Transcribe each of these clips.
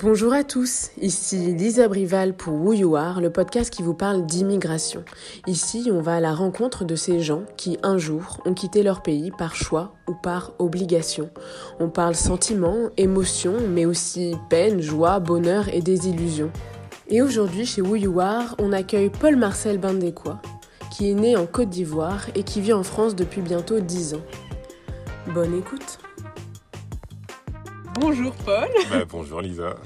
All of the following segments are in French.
Bonjour à tous, ici Lisa Brival pour Who You Are, le podcast qui vous parle d'immigration. Ici, on va à la rencontre de ces gens qui, un jour, ont quitté leur pays par choix ou par obligation. On parle sentiments, émotions, mais aussi peine, joie, bonheur et désillusion. Et aujourd'hui, chez Who You Are, on accueille Paul-Marcel Bindécois, qui est né en Côte d'Ivoire et qui vit en France depuis bientôt 10 ans. Bonne écoute Bonjour Paul. Bah, bonjour Lisa.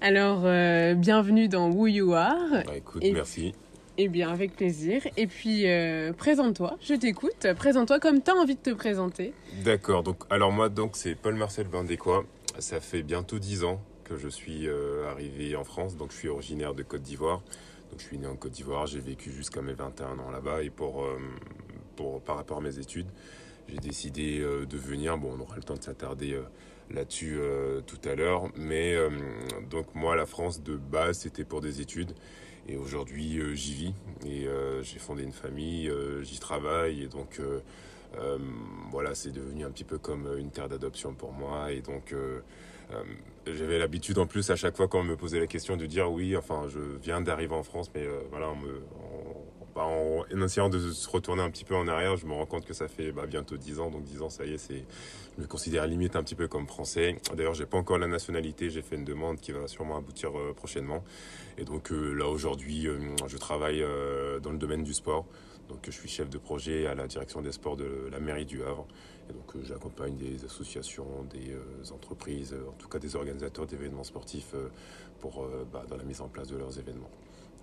Alors, euh, bienvenue dans Who You Are. Bah, écoute, merci. Eh bien, avec plaisir. Et puis, euh, présente-toi, je t'écoute. Présente-toi comme tu as envie de te présenter. D'accord. Donc, alors moi, donc c'est Paul-Marcel Bandécois. Ça fait bientôt 10 ans que je suis euh, arrivé en France. Donc, je suis originaire de Côte d'Ivoire. Donc, je suis né en Côte d'Ivoire. J'ai vécu jusqu'à mes 21 ans là-bas. Et pour, pour, par rapport à mes études, j'ai décidé de venir. Bon, on aura le temps de s'attarder là-dessus euh, tout à l'heure. Mais euh, donc moi, la France de base, c'était pour des études. Et aujourd'hui, euh, j'y vis. Et j'ai fondé une famille, j'y travaille. Et donc, voilà, c'est devenu un petit peu comme une terre d'adoption pour moi. Et donc, j'avais l'habitude en plus à chaque fois quand on me posait la question de dire oui, enfin, je viens d'arriver en France, mais voilà, bah, en, essayant de se retourner un petit peu en arrière, je me rends compte que ça fait bah, bientôt 10 ans. Donc 10 ans, ça y est, c'est, je me considère limite un petit peu comme français. D'ailleurs, j'ai pas encore la nationalité. J'ai fait une demande qui va sûrement aboutir euh, prochainement. Et donc euh, là, aujourd'hui, euh, je travaille dans le domaine du sport. Donc je suis chef de projet à la direction des sports de la mairie du Havre. Et donc j'accompagne des associations, des entreprises, en tout cas des organisateurs d'événements sportifs pour, bah, dans la mise en place de leurs événements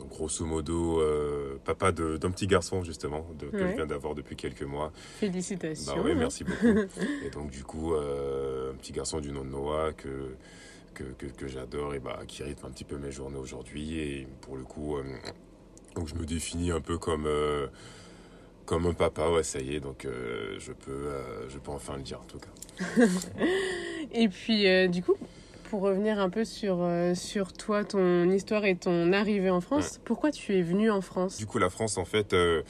grosso modo, euh, papa d'un petit garçon, justement, de, que je viens d'avoir depuis quelques mois. Félicitations. Bah oui, merci beaucoup. et donc, du coup, euh, un petit garçon du nom de Noah que, que, que, j'adore et bah, qui rythme un petit peu mes journées aujourd'hui. Et pour le coup, euh, donc je me définis un peu comme comme un papa, ouais, ça y est, donc je, peux, je peux enfin le dire en tout cas. et puis, du coup, pour revenir un peu sur, euh, sur toi, ton histoire et ton arrivée en France, pourquoi tu es venu en France? Du coup, la France, en fait, euh,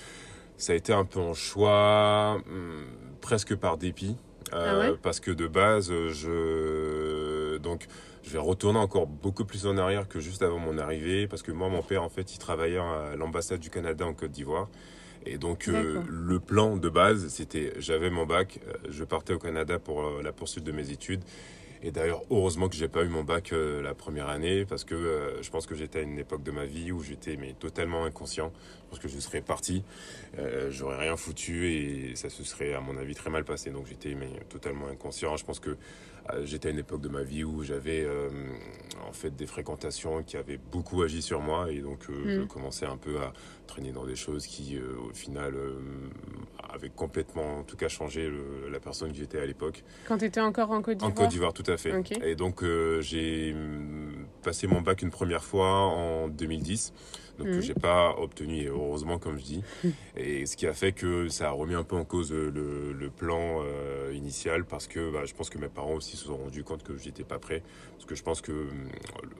ça a été un peu un choix, hmm, presque par dépit. Euh, ah parce que de base, je. Donc, je vais retourner encore beaucoup plus en arrière que juste avant mon arrivée. Parce que moi, mon père, en fait, il travaillait à l'ambassade du Canada en Côte d'Ivoire. Et donc, le plan de base, c'était j'avais mon bac, je partais au Canada pour la poursuite de mes études. Et d'ailleurs, heureusement que j'ai pas eu mon bac euh, la première année parce que euh, je pense que j'étais à une époque de ma vie où j'étais mais totalement inconscient. Je pense que je serais parti, euh, j'aurais rien foutu et ça se serait à mon avis très mal passé. Donc j'étais mais totalement inconscient. Je pense que j'étais à une époque de ma vie où j'avais en fait des fréquentations qui avaient beaucoup agi sur moi et donc je mm. commençais un peu à traîner dans des choses qui au final avaient complètement en tout cas changé la personne que j'étais à l'époque. Quand tu étais encore en Côte d'Ivoire En Côte d'Ivoire, tout à fait. Et donc euh, j'ai mm, passé mon bac une première fois en 2010. Donc que mhm. j'ai pas obtenu, heureusement comme je dis. Et ce qui a fait que ça a remis un peu en cause le, plan euh, initial parce que bah, je pense que mes parents aussi se sont rendus compte que j'étais pas prêt. Parce que je pense que mm,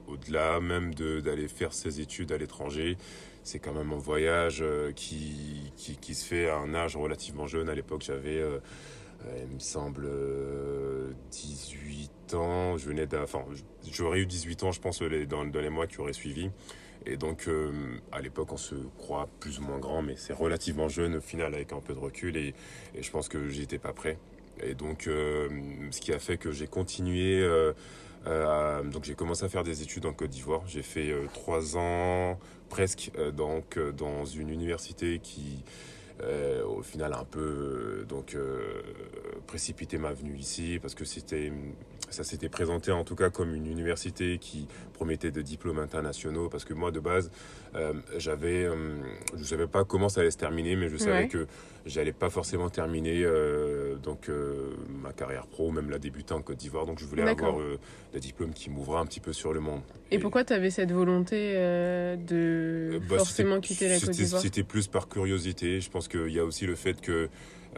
au-delà même d'aller faire ses études à l'étranger, c'est quand même un voyage euh, qui, qui, qui, se fait à un âge relativement jeune. À l'époque, j'avais euh, il me semble 18 euh, ans. Je venais enfin, j'aurais eu 18 ans, je pense, dans, dans les mois qui auraient suivi. Et donc, euh, à l'époque, on se croit plus ou moins grand, mais c'est relativement jeune au final, avec un peu de recul. Et, je pense que j'étais pas prêt. Et donc, ce qui a fait que j'ai continué. donc, j'ai commencé à faire des études en Côte d'Ivoire. J'ai fait trois ans presque donc dans une université qui euh, au final un peu euh, donc euh, précipité ma venue ici parce que c'était ça s'était présenté en tout cas comme une université qui promettait de diplômes internationaux parce que moi de base j'avais je savais pas comment ça allait se terminer mais je savais que j'allais pas forcément terminer donc ma carrière pro même la débuter en Côte d'Ivoire. Donc je voulais avoir des diplômes qui m'ouvraient un petit peu sur le monde. Et, pourquoi tu avais cette volonté de bah, forcément quitter la Côte d'Ivoire? c'était plus par curiosité. Je pense qu'il y a aussi le fait que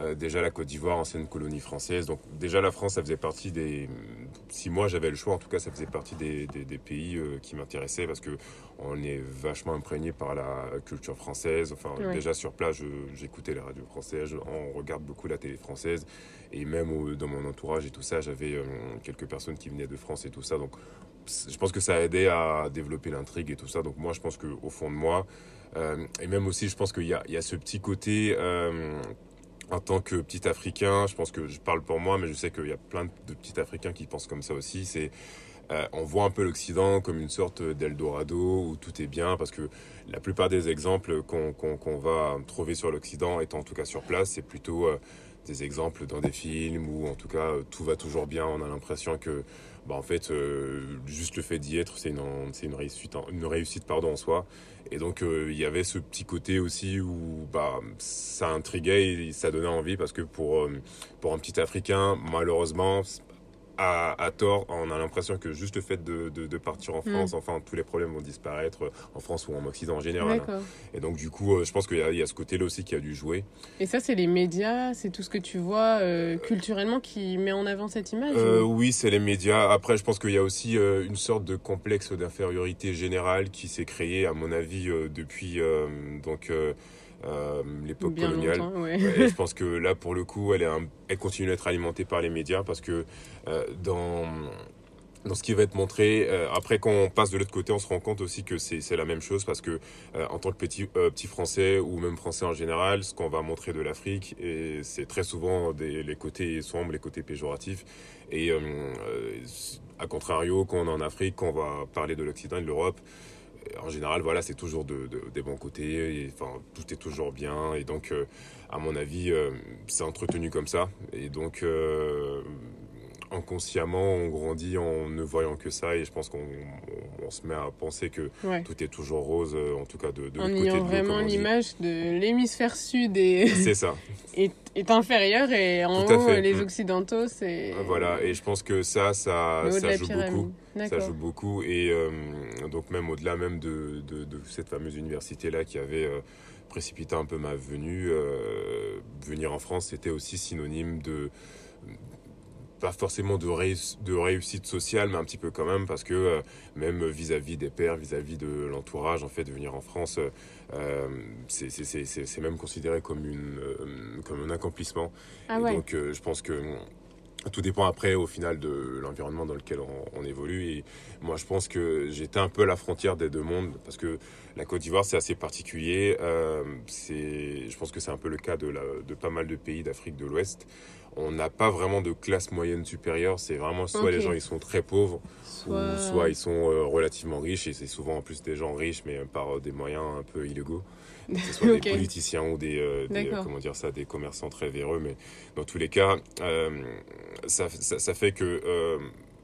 euh, déjà la Côte d'Ivoire, ancienne colonie française, donc déjà la France, ça faisait partie des. Si moi j'avais le choix, en tout cas, ça faisait partie des, des, pays euh, qui m'intéressaient parce que on est vachement imprégné par la culture française. Enfin, déjà sur place, j'écoutais les radios françaises, on regarde beaucoup la télé française et même dans mon entourage et tout ça, j'avais euh, quelques personnes qui venaient de France et tout ça, donc je pense que ça a aidé à développer l'intrigue et tout ça. Donc moi, je pense qu'au fond de moi, et même aussi, je pense qu'il y a ce petit côté en tant que petit Africain, je pense que je parle pour moi, mais je sais qu'il y a plein de petits Africains qui pensent comme ça aussi. C'est euh, on voit un peu l'Occident comme une sorte d'Eldorado où tout est bien, parce que la plupart des exemples qu'on va trouver sur l'Occident, étant en tout cas sur place, c'est plutôt euh, des exemples dans des films où en tout cas tout va toujours bien. On a l'impression que, bah, en fait, euh, juste le fait d'y être, c'est une, une, réussite, une réussite pardon, en soi. Et donc il y avait ce petit côté aussi où bah, ça intriguait et ça donnait envie parce que pour, pour un petit Africain, malheureusement, à, tort, on a l'impression que juste le fait de, de, partir en France, mm. enfin, tous les problèmes vont disparaître euh, en France ou en Occident en général. Hein. Et donc, du coup, euh, je pense qu'il y, y, a ce côté-là aussi qui a dû jouer. Et ça, c'est les médias, c'est tout ce que tu vois euh, culturellement qui met en avant cette image Oui, c'est les médias. Après, je pense qu'il y a aussi une sorte de complexe d'infériorité générale qui s'est créé, à mon avis, depuis. donc, euh, l'époque coloniale. et je pense que là, pour le coup, elle, est elle continue d'être alimentée par les médias parce que euh, dans dans ce qui va être montré. Euh, après, quand on passe de l'autre côté, on se rend compte aussi que c'est la même chose parce que en tant que petit, petit français ou même français en général, ce qu'on va montrer de l'Afrique, et c'est très souvent des, les côtés sombres, les côtés péjoratifs. Et à contrario, quand on est en Afrique, quand on va parler de l'Occident et de l'Europe, en général, voilà, c'est toujours de, des bons côtés. enfin, tout est toujours bien. Et donc, euh, à mon avis, euh, c'est entretenu comme ça. Et donc, euh, inconsciemment, on grandit en ne voyant que ça. Et je pense qu'on se met à penser que tout est toujours rose, en tout cas de, de En ayant vraiment l'image de l'hémisphère sud et. C'est ça. est, est inférieur et en haut, les mm. Occidentaux, c'est. Voilà, et je pense que ça, ça, ça joue beaucoup. Ça joue beaucoup. Et euh, donc, même au-delà même de, de, de, cette fameuse université-là qui avait euh, précipité un peu ma venue, euh, venir en France, c'était aussi synonyme de pas forcément de, de réussite sociale, mais un petit peu quand même, parce que même vis-à-vis des pères, vis-à-vis de l'entourage, en fait, de venir en France, euh, c'est même considéré comme, une, comme un accomplissement. Ah donc, je pense que tout dépend après au final de l'environnement dans lequel on, évolue. Et moi je pense que j'étais un peu à la frontière des deux mondes parce que la Côte d'Ivoire c'est assez particulier. Euh, je pense que c'est un peu le cas de, la, de pas mal de pays d'Afrique de l'Ouest on n'a pas vraiment de classe moyenne supérieure. C'est vraiment soit les gens ils sont très pauvres soit... ou soit ils sont euh, relativement riches et c'est souvent en plus des gens riches mais par des moyens un peu illégaux. Que ce soit des politiciens ou des, euh, euh, comment dire ça, des commerçants très véreux. Mais dans tous les cas, euh, ça, ça, fait que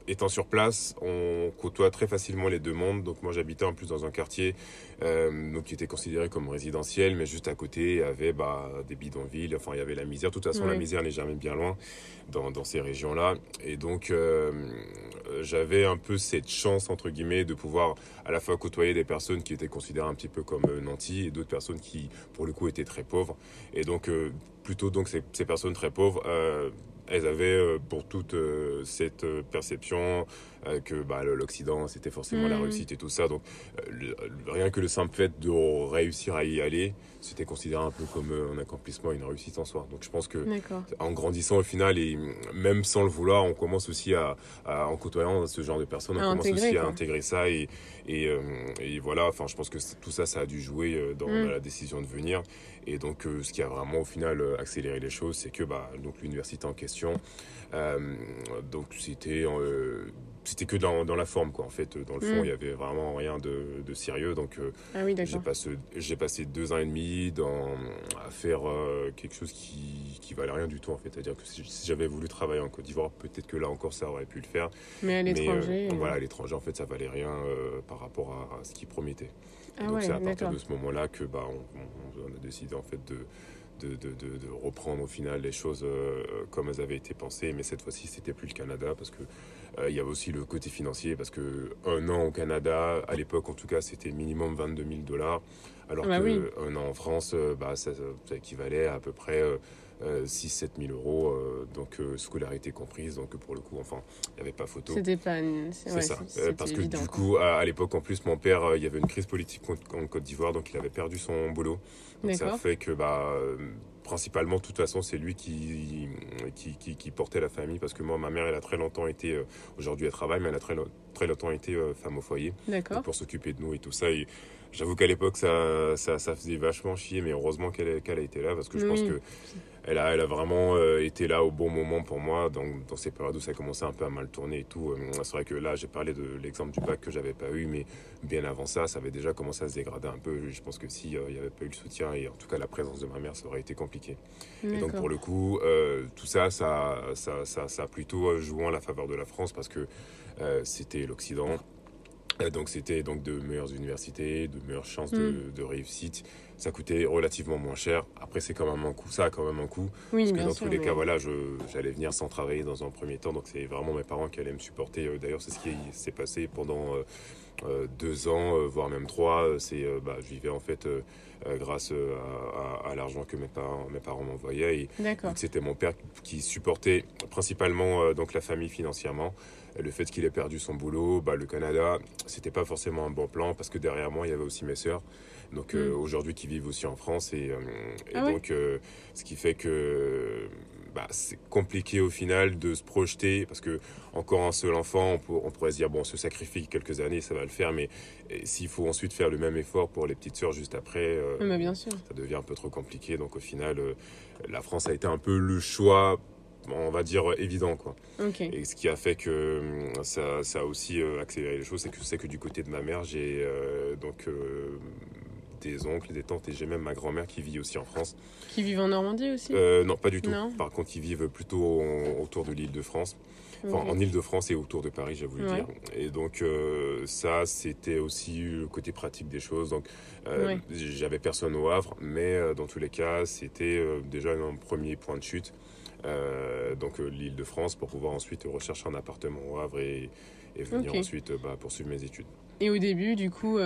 étant sur place, on côtoie très facilement les deux mondes. Donc moi j'habitais en plus dans un quartier euh, donc qui était considéré comme résidentiel, mais juste à côté il y avait bah, des bidonvilles. Enfin il y avait la misère. De toute façon la misère n'est jamais bien loin dans, dans ces régions-là. Et donc euh, j'avais un peu cette chance entre guillemets de pouvoir à la fois côtoyer des personnes qui étaient considérées un petit peu comme euh, nantis et d'autres personnes qui pour le coup étaient très pauvres. Et donc plutôt donc ces, ces personnes très pauvres elles avaient euh, pour toute euh, cette euh, que bah, l'Occident c'était forcément la mm. réussite et tout ça. Donc rien que le simple fait de réussir à y aller, c'était considéré un peu comme un accomplissement, une réussite en soi. Donc je pense que en grandissant au final et même sans le vouloir, on commence aussi à, en côtoyant ce genre de personnes, on commence aussi à intégrer ça et, et, voilà. Enfin, je pense que tout ça, ça a dû jouer dans, mm. la décision de venir. Et donc, ce qui a vraiment au final accéléré les choses, c'est que bah, donc l'université en question euh, donc c'était euh, c'était que dans, dans, la forme quoi. En fait dans le fond mm. il y avait vraiment rien de, de sérieux. Donc euh, ah j'ai passé j'ai passé deux ans et demi dans à faire quelque chose qui qui valait rien du tout en fait. C'est à dire que si, j'avais voulu travailler en Côte d'Ivoire peut-être que là encore ça aurait pu le faire. Mais à l'étranger voilà à l'étranger en fait ça valait rien par rapport à, ce qui promettait ah donc c'est à partir de ce moment là que bah on, on, a décidé en fait de de, de, de, reprendre au final les choses euh, comme elles avaient été pensées. Mais cette fois-ci, c'était plus le Canada parce que euh, il y avait aussi le côté financier parce que un an au Canada, à l'époque en tout cas, c'était minimum 22 000 dollars, alors ah bah qu'un an en France, euh, bah, ça, ça, équivalait à à peu près 6-7 000 euros, donc scolarité comprise. Donc pour le coup, enfin, il n'y avait pas photo. C'était pas. C'est ça. parce que du coup, à, l'époque en plus, mon père, il y avait une crise politique en Côte d'Ivoire, donc il avait perdu son boulot. Donc ça fait que bah principalement, de toute façon, c'est lui qui qui, qui, portait la famille parce que moi, ma mère, elle a très longtemps été, aujourd'hui elle travaille, mais elle a très, très longtemps été femme au foyer. Pour s'occuper de nous et tout ça. Et j'avoue qu'à l'époque, ça, ça, ça, faisait vachement chier, mais heureusement qu'elle qu'elle a été là parce que je pense que elle a, elle a vraiment euh, été là au bon moment pour moi, donc, dans ces périodes où ça commençait un peu à mal tourner et tout. Euh, c'est vrai que là, j'ai parlé de l'exemple du bac que j'avais pas eu, mais bien avant ça, ça avait déjà commencé à se dégrader un peu. Je pense que s'il euh, n'y avait pas eu le soutien et en tout cas la présence de ma mère, ça aurait été compliqué. Et donc pour le coup, tout ça ça, ça, ça, ça, a plutôt joué en la faveur de la France parce que c'était l'Occident. Donc c'était donc de meilleures universités, de meilleures chances de, mm. de réussite ça coûtait relativement moins cher. Après, c'est quand même un coût, ça a quand même un coût. Oui, parce que dans tous les cas, voilà, j'allais venir sans travailler dans un premier temps. Donc, c'est vraiment mes parents qui allaient me supporter. Euh, d'ailleurs, c'est ce qui s'est passé pendant euh, euh, deux ans, voire même trois. C'est, bah, je vivais en fait grâce à, l'argent que mes parents, mes parents m'envoyaient. C'était mon père qui supportait principalement donc la famille financièrement le fait qu'il ait perdu son boulot, bah, le Canada, c'était pas forcément un bon plan parce que derrière moi, il y avait aussi mes sœurs donc euh, mm. aujourd'hui qui vivent aussi en France et, euh, ah donc euh, ce qui fait que bah, c'est compliqué au final de se projeter parce que encore un seul enfant, on, pourrait se dire bon, on se sacrifie quelques années, ça va le faire, mais s'il faut ensuite faire le même effort pour les petites sœurs juste après, bien sûr. ça devient un peu trop compliqué. Donc au final, la France a été un peu le choix on va dire évident quoi. Et ce qui a fait que ça, ça a aussi accéléré les choses, c'est que c'est que du côté de ma mère, j'ai donc des oncles, des tantes et j'ai même ma grand-mère qui vit aussi en France. Qui vivent en Normandie aussi? Euh, Non, pas du tout. Par contre, ils vivent plutôt autour de l'île de France. Enfin, en île de France et autour de Paris, j'ai voulu dire. Et donc, euh, ça, c'était aussi le côté pratique des choses. Donc, euh, j'avais personne au Havre, mais dans tous les cas, c'était déjà un premier point de chute. Donc, l'île de France pour pouvoir ensuite rechercher un appartement au Havre et, venir ensuite bah, poursuivre mes études. Et au début, du coup,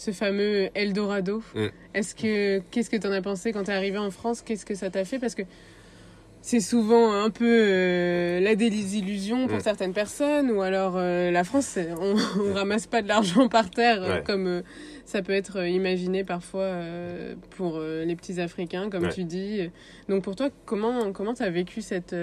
ce fameux Eldorado. Mm. Est-ce que qu'est-ce que tu en as pensé quand tu es arrivé en France? Qu'est-ce que ça t'a fait? Parce que c'est souvent un peu euh, la désillusion pour mm. certaines personnes, ou alors euh, la France, on, on, ramasse pas de l'argent par terre euh, comme ça peut être imaginé parfois pour les petits Africains, comme tu dis. Donc pour toi, comment comment as vécu cette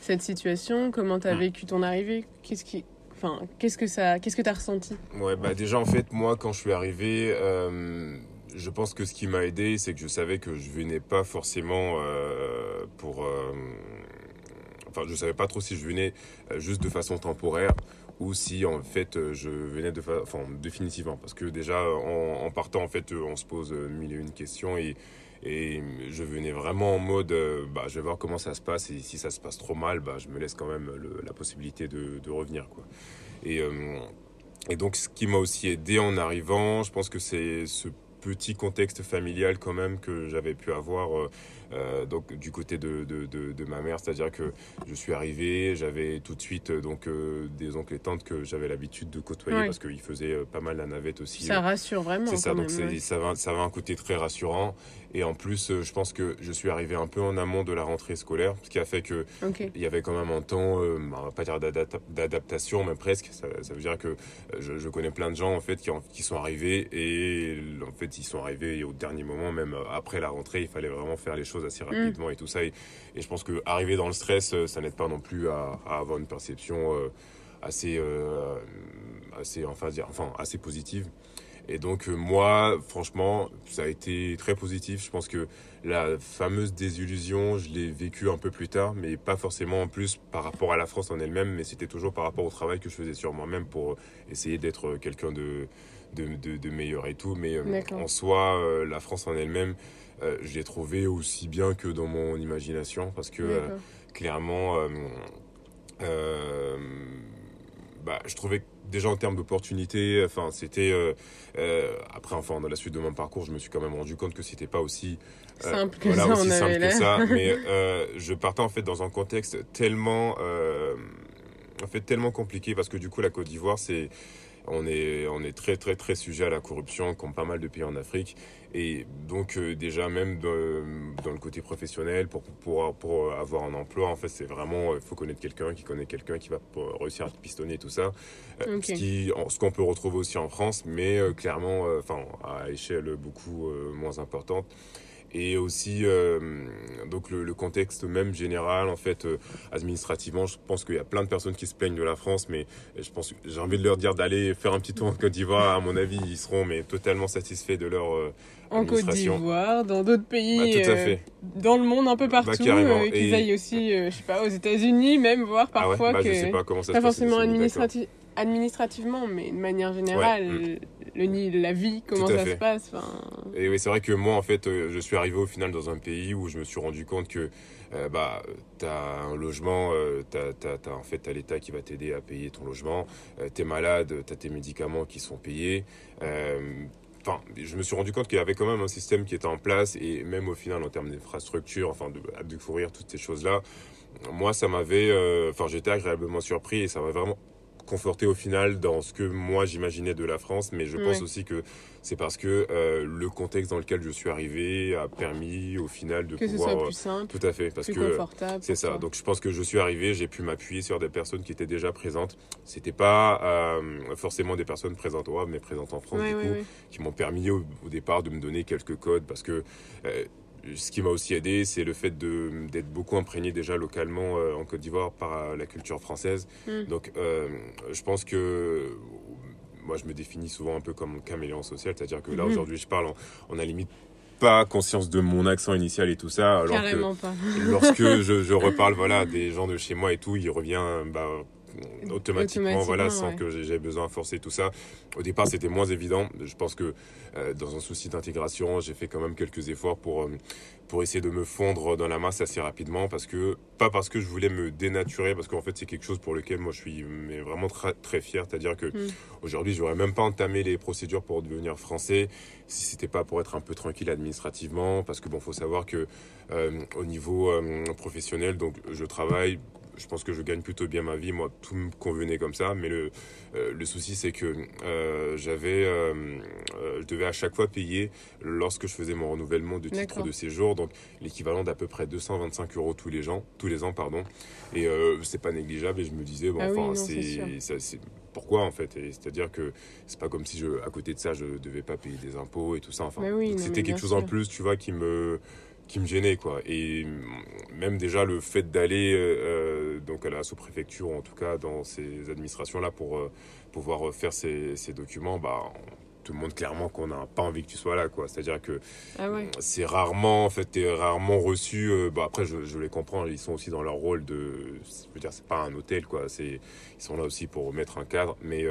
cette situation? Comment tu as mm. vécu ton arrivée? Qu'est-ce qui Enfin, qu'est-ce que ça, qu'est-ce que t'as ressenti? Ouais, bah déjà en fait, moi quand je suis arrivé, euh, je pense que ce qui m'a aidé, c'est que je savais que je venais pas forcément euh, pour, euh, enfin, je savais pas trop si je venais juste de façon temporaire ou si en fait je venais de définitivement parce que déjà en, partant en fait on se pose mille et une questions et je venais vraiment en mode, euh, bah, je vais voir comment ça se passe et si ça se passe trop mal, bah, je me laisse quand même la possibilité de, revenir. Quoi. Et, euh, et donc ce qui m'a aussi aidé en arrivant, je pense que c'est ce petit contexte familial quand même que j'avais pu avoir euh, euh, donc du côté de, de, de, ma mère, c'est-à-dire que je suis arrivé, j'avais tout de suite euh, donc des oncles et tantes que j'avais l'habitude de côtoyer parce qu'ils faisaient pas mal la navette aussi. Ça rassure vraiment. C'est ça, donc ça, va, ça va un côté très rassurant et en plus je pense que je suis arrivé un peu en amont de la rentrée scolaire, ce qui a fait que il y avait quand même un temps, on va pas dire d'adaptation, mais presque. Ça, ça, veut dire que je, je, connais plein de gens en fait qui, qui sont arrivés et en fait ils sont arrivés au dernier moment, même après la rentrée, il fallait vraiment faire les choses assez mm. rapidement et tout ça. Et, je pense que arriver dans le stress, euh, ça n'aide pas non plus à, avoir une perception euh, assez, euh, assez, enfin, dire, enfin, assez positive. Et donc moi, franchement, ça a été très positif. Je pense que la fameuse désillusion, je l'ai vécue un peu plus tard, mais pas forcément en plus par rapport à la France en elle-même, mais c'était toujours par rapport au travail que je faisais sur moi-même pour essayer d'être quelqu'un de, de, de, meilleur et tout. Mais en soi, la France en elle-même, euh, je l'ai trouvé aussi bien que dans mon imagination parce que euh, clairement, euh, bah, je trouvais déjà en termes d'opportunités, enfin c'était après enfin dans la suite de mon parcours, je me suis quand même rendu compte que c'était pas aussi simple que ça. Aussi simple que ça mais je partais en fait dans un contexte tellement en fait tellement compliqué parce que du coup la Côte d'Ivoire c'est on est, on est très très très sujet à la corruption comme pas mal de pays en Afrique. Et donc euh, déjà même dans le côté professionnel pour, pour, pour avoir un emploi en fait c'est vraiment il faut connaître quelqu'un qui connaît quelqu'un qui va réussir à pistonner tout ça. Euh, ce qui ce qu'on peut retrouver aussi en France mais euh, clairement enfin à échelle beaucoup moins importante et aussi euh, donc le, contexte même général en fait euh, administrativement je pense qu'il y a plein de personnes qui se plaignent de la France mais je pense j'ai envie de leur dire d'aller faire un petit tour en Côte d'Ivoire. À mon avis ils seront mais totalement satisfaits de leur euh, en Côte d'Ivoire dans d'autres pays bah, dans le monde un peu bah, partout qu'ils aillent aussi je sais pas aux États-Unis même voir ah parfois bah, que sais pas, comment ça pas forcément administrativement mais de manière générale mm le, la vie, comment ça se passe. Et oui, c'est vrai que moi, en fait, euh, je suis arrivé au final dans un pays où je me suis rendu compte que euh, bah, tu as un logement, euh, tu as, en fait, l'État qui va t'aider à payer ton logement, tu es malade, tu as tes médicaments qui sont payés. Enfin, je me suis rendu compte qu'il y avait quand même un système qui était en place et même au final en termes d'infrastructure, enfin de, de fourrir toutes ces choses-là, moi ça m'avait, enfin j'étais agréablement surpris et ça m'a vraiment conforté au final dans ce que moi j'imaginais de la France, mais je pense aussi que c'est parce que euh, le contexte dans lequel je suis arrivé a permis au final de que pouvoir ce soit plus simple, tout à fait parce plus que confortable c'est ça. Donc je pense que je suis arrivé, j'ai pu m'appuyer sur des personnes qui étaient déjà présentes. C'était pas euh, forcément des personnes présentes au Havre, mais présentes en France du coup, qui m'ont permis au, départ de me donner quelques codes parce que euh, ce qui m'a aussi aidé, c'est le fait d'être beaucoup imprégné déjà localement euh, en Côte d'Ivoire par euh, la culture française. Hmm. Donc, euh, je pense que moi, je me définis souvent un peu comme caméléon social, c'est-à-dire que là, hmm. aujourd'hui, je parle, on, a limite pas conscience de mon accent initial et tout ça. Alors Carrément pas. lorsque je, je, reparle voilà, des gens de chez moi et tout, il revient bah, automatiquement, voilà, sans que j'ai besoin de forcer tout ça. Au départ, c'était moins évident. Je pense que euh, dans un souci d'intégration, j'ai fait quand même quelques efforts pour, euh, pour essayer de me fondre dans la masse assez rapidement. Parce que, pas parce que je voulais me dénaturer, parce qu'en fait, c'est quelque chose pour lequel moi je suis mais vraiment très, très fier. C'est-à-dire que mm. aujourd'hui, j'aurais même pas entamé les procédures pour devenir français si c'était pas pour être un peu tranquille administrativement. Parce que bon, faut savoir que euh, au niveau professionnel, donc je travaille je pense que je gagne plutôt bien ma vie. Moi, tout me convenait comme ça. Mais le, euh, le souci, c'est que euh, j'avais, euh, je devais à chaque fois payer lorsque je faisais mon renouvellement de titre de séjour. Donc, l'équivalent d'à peu près 225 euros tous les ans, tous les ans, pardon. Et c'est pas négligeable. Et je me disais, bon, ah enfin, c'est, pourquoi en fait? C'est-à-dire que c'est pas comme si je, à côté de ça, je devais pas payer des impôts et tout ça. Enfin, c'était quelque chose en plus, tu vois, qui me qui me gênait quoi. Et même déjà le fait d'aller euh, euh, donc à la sous-préfecture en tout cas dans ces administrations là pour euh, pouvoir faire ces, ces documents bah le monde clairement qu'on n'a pas envie que tu sois là quoi. C'est à dire que ah c'est rarement en fait es rarement reçu bah après je, je, les comprends ils sont aussi dans leur rôle de je veux dire c'est pas un hôtel quoi. C'est ils sont là aussi pour mettre un cadre. Mais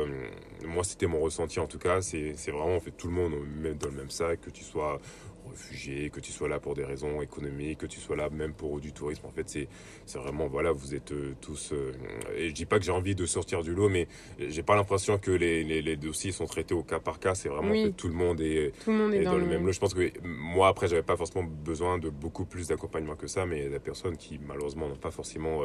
moi c'était mon ressenti en tout cas. C'est vraiment en fait tout le monde met dans le même sac que tu sois réfugié, que tu sois là pour des raisons économiques, que tu sois là même pour du tourisme. En fait, c'est vraiment, voilà, vous êtes euh, tous. Euh, et je dis pas que j'ai envie de sortir du lot, mais j'ai pas l'impression que les, les, dossiers sont traités au cas par cas. C'est vraiment que tout le monde est, dans, le même lot. Je pense que moi, après, j'avais pas forcément besoin de beaucoup plus d'accompagnement que ça, mais il y a des personnes qui, malheureusement, n'ont pas forcément.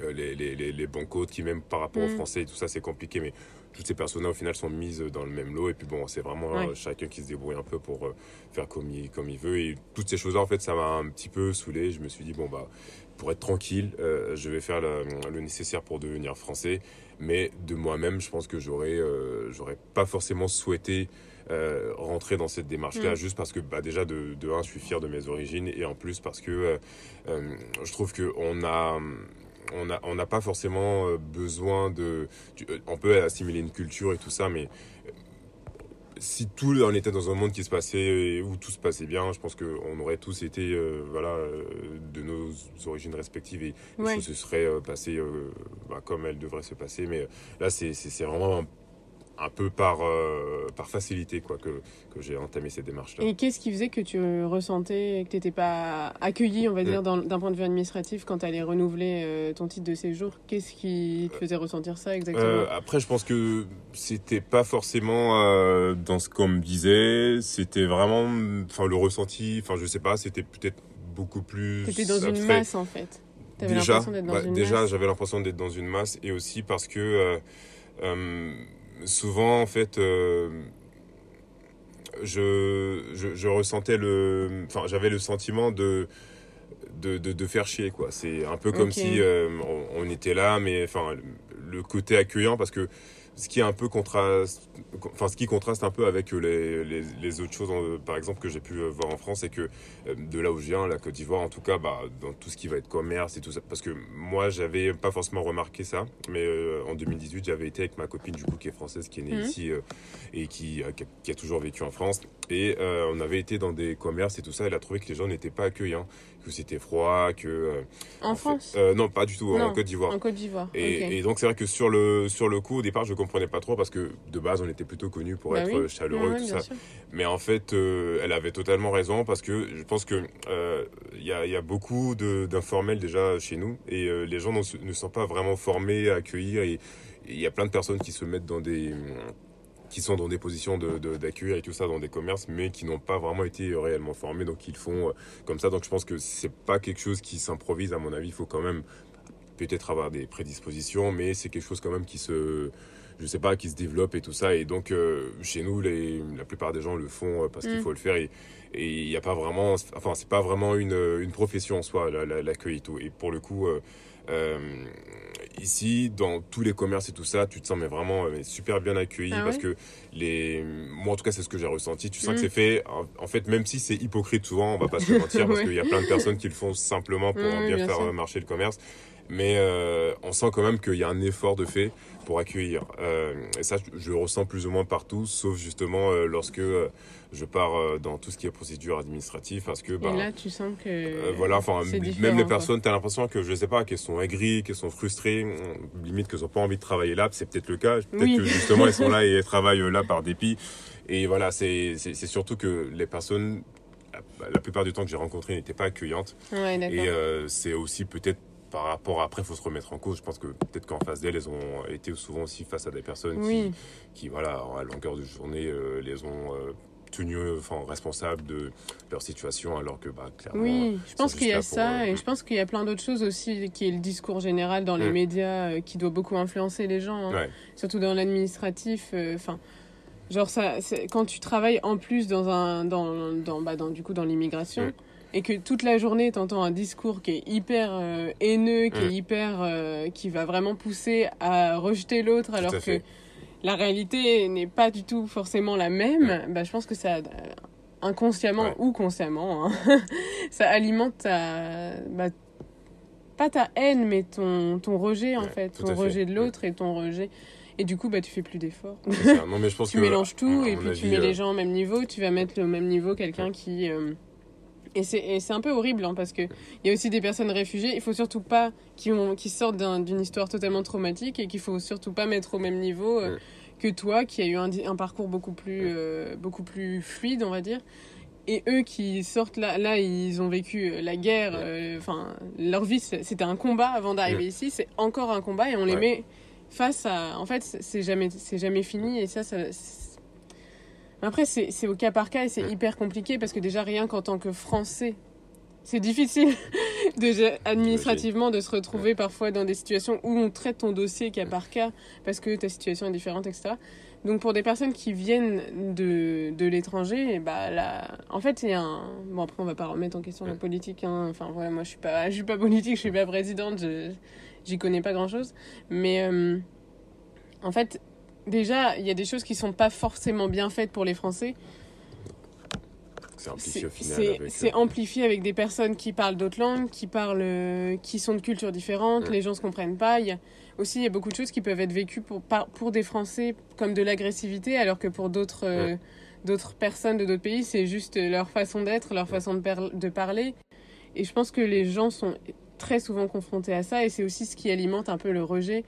Euh, les, les, les, bons codes qui même par rapport aux mm. Français et tout ça c'est compliqué mais toutes ces personnes au final sont mises dans le même lot. Et puis bon c'est vraiment euh, chacun qui se débrouille un peu pour euh, faire comme il, comme il veut. Et toutes ces choses là en fait ça m'a un petit peu saoulé. Je me suis dit bon bah pour être tranquille euh, je vais faire le, nécessaire pour devenir français. Mais de moi-même je pense que j'aurais j'aurais pas forcément souhaité rentrer dans cette démarche-là, mm. juste parce que bah, déjà de, de un, je suis fier de mes origines. Et en plus parce que je trouve qu'on a on n'a on pas forcément euh, besoin de... Euh, on peut assimiler une culture et tout ça, mais euh, si tout on était dans un monde qui se passait où tout se passait bien, je pense qu'on aurait tous été voilà de nos origines respectives et ouais. les choses se seraient passées bah, comme elles devraient se passer. Mais là, c'est vraiment un un peu par, euh, par facilité quoi, que, que j'ai entamé cette démarche-là. Et qu'est-ce qui faisait que tu ressentais que tu n'étais pas accueilli, on va dire, d'un point de vue administratif quand tu allais renouveler euh, ton titre de séjour? Qu'est-ce qui te faisait ressentir ça exactement? Euh, Après, je pense que c'était pas forcément dans ce qu'on me disait, c'était vraiment enfin, le ressenti, enfin je sais pas, c'était peut-être beaucoup plus. C'était dans une masse en fait. déjà, bah, déjà j'avais l'impression d'être dans une masse et aussi parce que souvent, en fait, euh, je, je, ressentais le. Enfin, j'avais le sentiment de. De, de, faire chier quoi c'est un peu comme si euh, on, était là mais enfin le côté accueillant parce que ce qui est un peu contraste, enfin ce qui contraste un peu avec les, les, les autres choses, par exemple que j'ai pu voir en France, c'est que de là où je viens, la Côte d'Ivoire, en tout cas, bah, dans tout ce qui va être commerce et tout ça, parce que moi j'avais pas forcément remarqué ça, mais en 2018 j'avais été avec ma copine du coup qui est française, qui est née mmh. ici et qui, qui, a, toujours vécu en France, et on avait été dans des commerces et tout ça, elle a trouvé que les gens n'étaient pas accueillants que c'était froid, que... Euh, en, France? euh, Non, pas du tout, en Côte d'Ivoire. En Côte d'Ivoire, et, donc c'est vrai que sur le, sur le coup, au départ, je comprenais pas trop parce que de base, on était plutôt connus pour bah être chaleureux, tout ça. Mais en fait, euh, elle avait totalement raison parce que je pense que il y a, y, a, beaucoup d'informels déjà chez nous et les gens ne sont pas vraiment formés à accueillir et il y a plein de personnes qui se mettent dans des qui sont dans des positions d'accueillir de, et tout ça dans des commerces, mais qui n'ont pas vraiment été réellement formés, donc ils font euh, comme ça. Donc je pense que c'est pas quelque chose qui s'improvise, à mon avis. Il faut quand même peut-être avoir des prédispositions, mais c'est quelque chose quand même qui se, je sais pas, qui se développe et tout ça. Et donc euh, chez nous, les, la plupart des gens le font euh, parce qu'il mm. faut le faire. Et il n'y a pas vraiment, enfin c'est pas vraiment une, une profession en soi, l'accueil et tout. Et pour le coup. Euh, ici, dans tous les commerces et tout ça, tu te sens mais vraiment euh, super bien accueilli ah parce que les, moi en tout cas c'est ce que j'ai ressenti. Tu sens que mm. c'est fait. En, fait, même si c'est hypocrite souvent, on va pas se mentir parce qu'il y a plein de personnes qui le font simplement pour bien, faire marcher le commerce. Mais euh, on sent quand même qu'il y a un effort de fait pour accueillir. Euh, et ça, je le ressens plus ou moins partout, sauf justement euh, lorsque euh, je pars dans tout ce qui est procédure administrative, parce que bah, et là, tu sens que voilà, enfin même les personnes, tu as l'impression que je sais pas, qu'elles sont aigries, qu'elles sont frustrées, limite qu'elles ont pas envie de travailler là. C'est peut-être le cas. Peut-être que justement elles sont là et elles travaillent là par dépit. Et voilà, c'est surtout que les personnes la plupart du temps que j'ai rencontré n'étaient pas accueillantes. Ouais, et euh, c'est aussi peut-être par rapport après, il faut se remettre en cause. Je pense que peut-être qu'en face d'elles, elles ont été souvent aussi face à des personnes qui, qui, voilà, à longueur de journée, euh, les ont euh, tenues enfin, responsables de leur situation, alors que, bah, clairement. Oui, je pense qu'il y a ça, et je pense qu'il y a plein d'autres choses aussi, qui est le discours général dans les mm. médias, euh, qui doit beaucoup influencer les gens, hein. surtout dans l'administratif. Enfin. Genre ça, quand tu travailles en plus dans un, dans, dans, bah, dans du coup dans l'immigration, mm et que toute la journée t'entends un discours qui est hyper euh, haineux, qui est mm. hyper, euh, qui va vraiment pousser à rejeter l'autre, alors que la réalité n'est pas du tout forcément la même, bah, je pense que ça, inconsciemment ou consciemment, hein, ça alimente ta, bah, pas ta haine, mais ton, ton rejet en fait, ton rejet de l'autre et ton rejet. Et du coup, bah, tu fais plus d'efforts. tu mélanges tout et puis tu mets les euh, gens au même niveau. Tu vas mettre au même niveau quelqu'un qui, et c'est un peu horrible hein, parce qu'il y a aussi des personnes réfugiées, il faut surtout pas qui, ont, qui sortent d'une histoire totalement traumatique et qu'il faut surtout pas mettre au même niveau euh, que toi qui a eu un, un parcours beaucoup plus, euh, beaucoup plus fluide, on va dire. Et eux qui sortent là, là ils ont vécu euh, la guerre, enfin leur vie c'était un combat avant d'arriver ici, c'est encore un combat et on les met face à. En fait, c'est jamais, jamais fini. Et ça, ça après, c'est au cas par cas et c'est hyper compliqué parce que déjà, rien qu'en tant que Français, c'est difficile de, administrativement de se retrouver parfois dans des situations où on traite ton dossier cas par cas parce que ta situation est différente, etc. Donc pour des personnes qui viennent de, de l'étranger, bah là, en fait, il y a un... Bon, après, on va pas remettre en question la politique. Hein. Enfin, voilà, moi, je suis pas, je suis pas politique, je suis pas présidente, j'y connais pas grand-chose. Mais euh, en fait, déjà, il y a des choses qui sont pas forcément bien faites pour les Français. C'est amplifié au final. C'est amplifié avec des personnes qui parlent d'autres langues, qui parlent, euh, qui sont de cultures différentes. Les gens se comprennent pas. Il y a aussi il y a beaucoup de choses qui peuvent être vécues pour pour des Français comme de l'agressivité, alors que pour d'autres euh, d'autres personnes de d'autres pays, c'est juste leur façon d'être, leur façon de, de parler. Et je pense que les gens sont très souvent confrontés à ça, et c'est aussi ce qui alimente un peu le rejet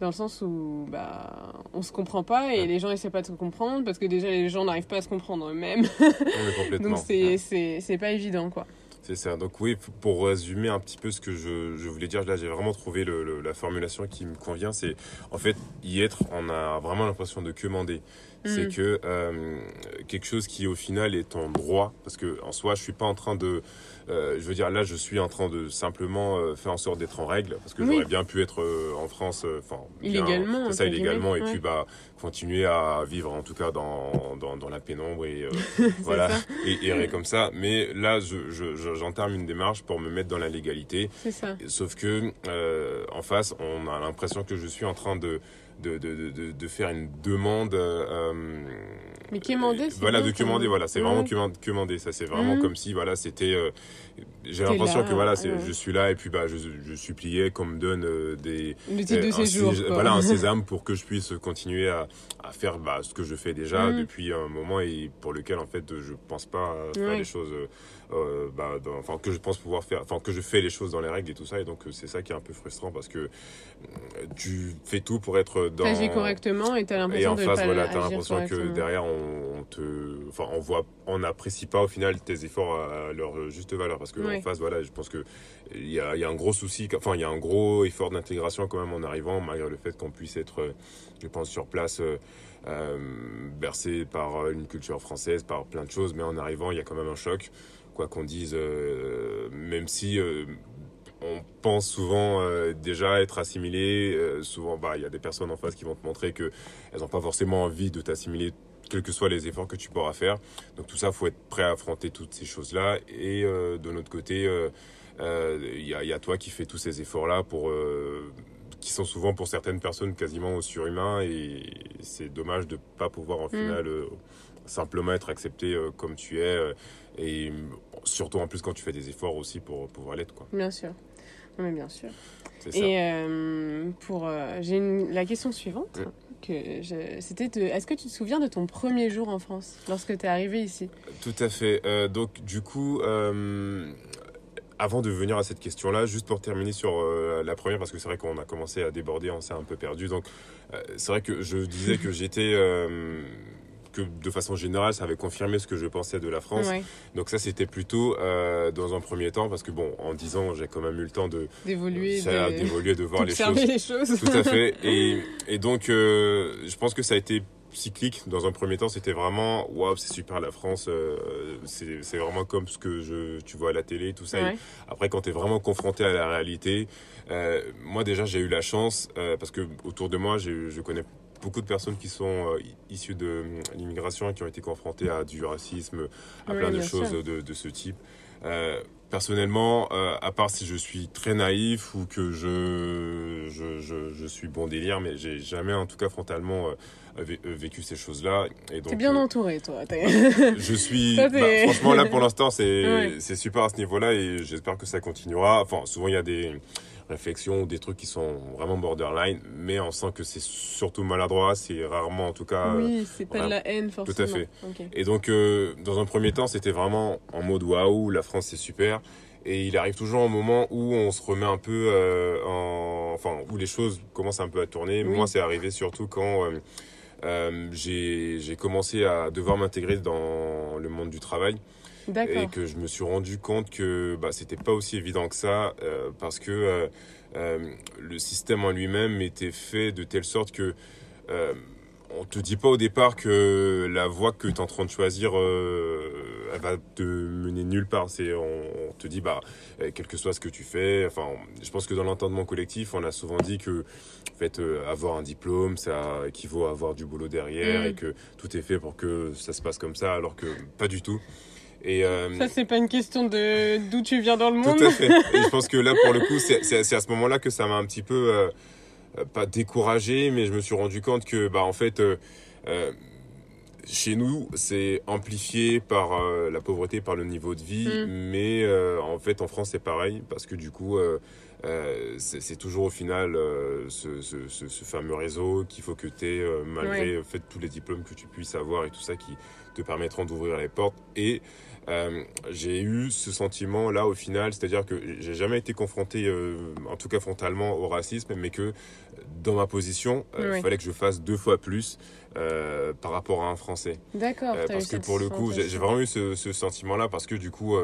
dans le sens où bah on se comprend pas et les gens essaient pas de se comprendre parce que déjà les gens n'arrivent pas à se comprendre eux-mêmes. Donc c'est c'est pas évident quoi. C'est ça. Donc oui pour résumer un petit peu ce que je, je voulais dire là j'ai vraiment trouvé le, la formulation qui me convient c'est en fait y être on a vraiment l'impression de commander c'est mm. que euh, quelque chose qui au final est en droit parce que en soi je suis pas en train de je veux dire, là, je suis en train de simplement euh, faire en sorte d'être en règle, parce que j'aurais bien pu être euh, en France, enfin, illégalement, ça, illégalement, et puis bah continuer à vivre en tout cas dans dans, dans la pénombre et voilà, et errer comme ça. Mais là, je j'entame une démarche pour me mettre dans la légalité. Ça. Sauf que en face, on a l'impression que je suis en train de de, de, de, de, faire une demande. Euh, mais quémander, c'est Voilà, de quémander, voilà. C'est vraiment quémander. Ça, c'est vraiment mhm. comme si, voilà, c'était. Euh, j'ai l'impression que voilà, c'est, je suis là et puis bah, je, je suppliais qu'on me donne euh, des. Le titre de séjour. Voilà, un sésame pour que je puisse continuer à, à faire bah, ce que je fais déjà mhm. depuis un moment et pour lequel, en fait, je pense pas faire les choses. Euh, bah, enfin que je pense pouvoir faire, enfin que je fais les choses dans les règles et tout ça, et donc c'est ça qui est un peu frustrant parce que tu fais tout pour être dans. Agis correctement et t'as l'impression de face, voilà, t'as l'impression que derrière on, te, enfin on voit, on n'apprécie pas au final tes efforts à leur juste valeur parce que en face, voilà, je pense que il y a, y a, un gros souci, enfin il y a un gros effort d'intégration quand même en arrivant, malgré le fait qu'on puisse être, je pense, sur place. Euh, bercé par une culture française, par plein de choses, mais en arrivant, il y a quand même un choc quoi qu'on dise, euh, même si euh, on pense souvent euh, déjà être assimilé. souvent, bah, il y a des personnes en face qui vont te montrer qu'elles n'ont pas forcément envie de t'assimiler, quels que soient les efforts que tu pourras faire. Donc tout ça, faut être prêt à affronter toutes ces choses-là. Et de notre côté, il y, y, a toi qui fais tous ces efforts-là pour qui sont souvent pour certaines personnes quasiment surhumains et c'est dommage de pas pouvoir en mm. final simplement être accepté comme tu es et surtout en plus quand tu fais des efforts aussi pour pouvoir l'être. Quoi. Bien sûr. mais bien sûr. Et euh, pour, euh, j'ai la question suivante. Que c'était est-ce que tu te souviens de ton premier jour en France lorsque tu es arrivé ici? Tout à fait. Euh, donc du coup, avant de venir à cette question-là, juste pour terminer sur la première, parce que c'est vrai qu'on a commencé à déborder, on s'est un peu perdu. Donc c'est vrai que je disais que j'étais de façon générale, ça avait confirmé ce que je pensais de la France. Donc ça, c'était plutôt euh, dans un premier temps, parce que bon, en 10 ans, j'ai quand même eu le temps de d'évoluer, de, de voir les choses. les choses. Tout à fait. Et, et donc, euh, je pense que ça a été cyclique. Dans un premier temps, c'était vraiment waouh, c'est super la France. Euh, c'est vraiment comme ce que je, tu vois à la télé, tout ça. Après, quand tu es vraiment confronté à la réalité, moi déjà, j'ai eu la chance parce que autour de moi, je connais beaucoup de personnes qui sont euh, issues de euh, l'immigration et qui ont été confrontées à du racisme, à plein de choses de, de, ce type. Euh, personnellement, à part si je suis très naïf ou que je, je, je, je suis bon délire, mais j'ai jamais en tout cas frontalement vécu ces choses-là. T'es bien entouré, toi. je suis. Bah, franchement, là pour l'instant, c'est c'est super à ce niveau-là et j'espère que ça continuera. Enfin, souvent il y a des réflexions ou des trucs qui sont vraiment borderline, mais on sent que c'est surtout maladroit, c'est rarement en tout cas. Oui, euh, c'est pas de la haine forcément. Tout à fait. Et donc, euh, dans un premier temps, c'était vraiment en mode waouh, la France c'est super. Et il arrive toujours un moment où on se remet un peu euh, en. Enfin, où les choses commencent un peu à tourner. Moi, c'est arrivé surtout quand. j'ai commencé à devoir m'intégrer dans le monde du travail et que je me suis rendu compte que bah, c'était pas aussi évident que ça euh, parce que euh, euh, le système en lui-même était fait de telle sorte que on te dit pas au départ que la voie que tu es en train de choisir elle va te mener nulle part. C'est on, te dit bah quel que soit ce que tu fais enfin je pense que dans l'entendement collectif on a souvent dit que en fait avoir un diplôme ça équivaut à avoir du boulot derrière mm. et que tout est fait pour que ça se passe comme ça alors que pas du tout et, euh, ça, c'est pas une question de d'où tu viens dans le monde. Tout à fait. Et je pense que là, pour le coup, c'est à ce moment-là que ça m'a un petit peu, euh, euh, pas découragé, mais je me suis rendu compte que, bah, en fait, chez nous, c'est amplifié par la pauvreté, par le niveau de vie, mm. mais en fait, en France, c'est pareil, parce que du coup, c'est toujours au final ce, ce, ce, fameux réseau qu'il faut que tu aies, malgré fait, tous les diplômes que tu puisses avoir et tout ça, qui te permettront d'ouvrir les portes. Et euh, j'ai eu ce sentiment là au final, c'est-à-dire que j'ai jamais été confronté, euh, en tout cas frontalement, au racisme, mais que dans ma position, euh, il fallait que je fasse deux fois plus par rapport à un Français. D'accord. parce que pour le coup, j'ai vraiment eu ce, ce sentiment-là parce que du coup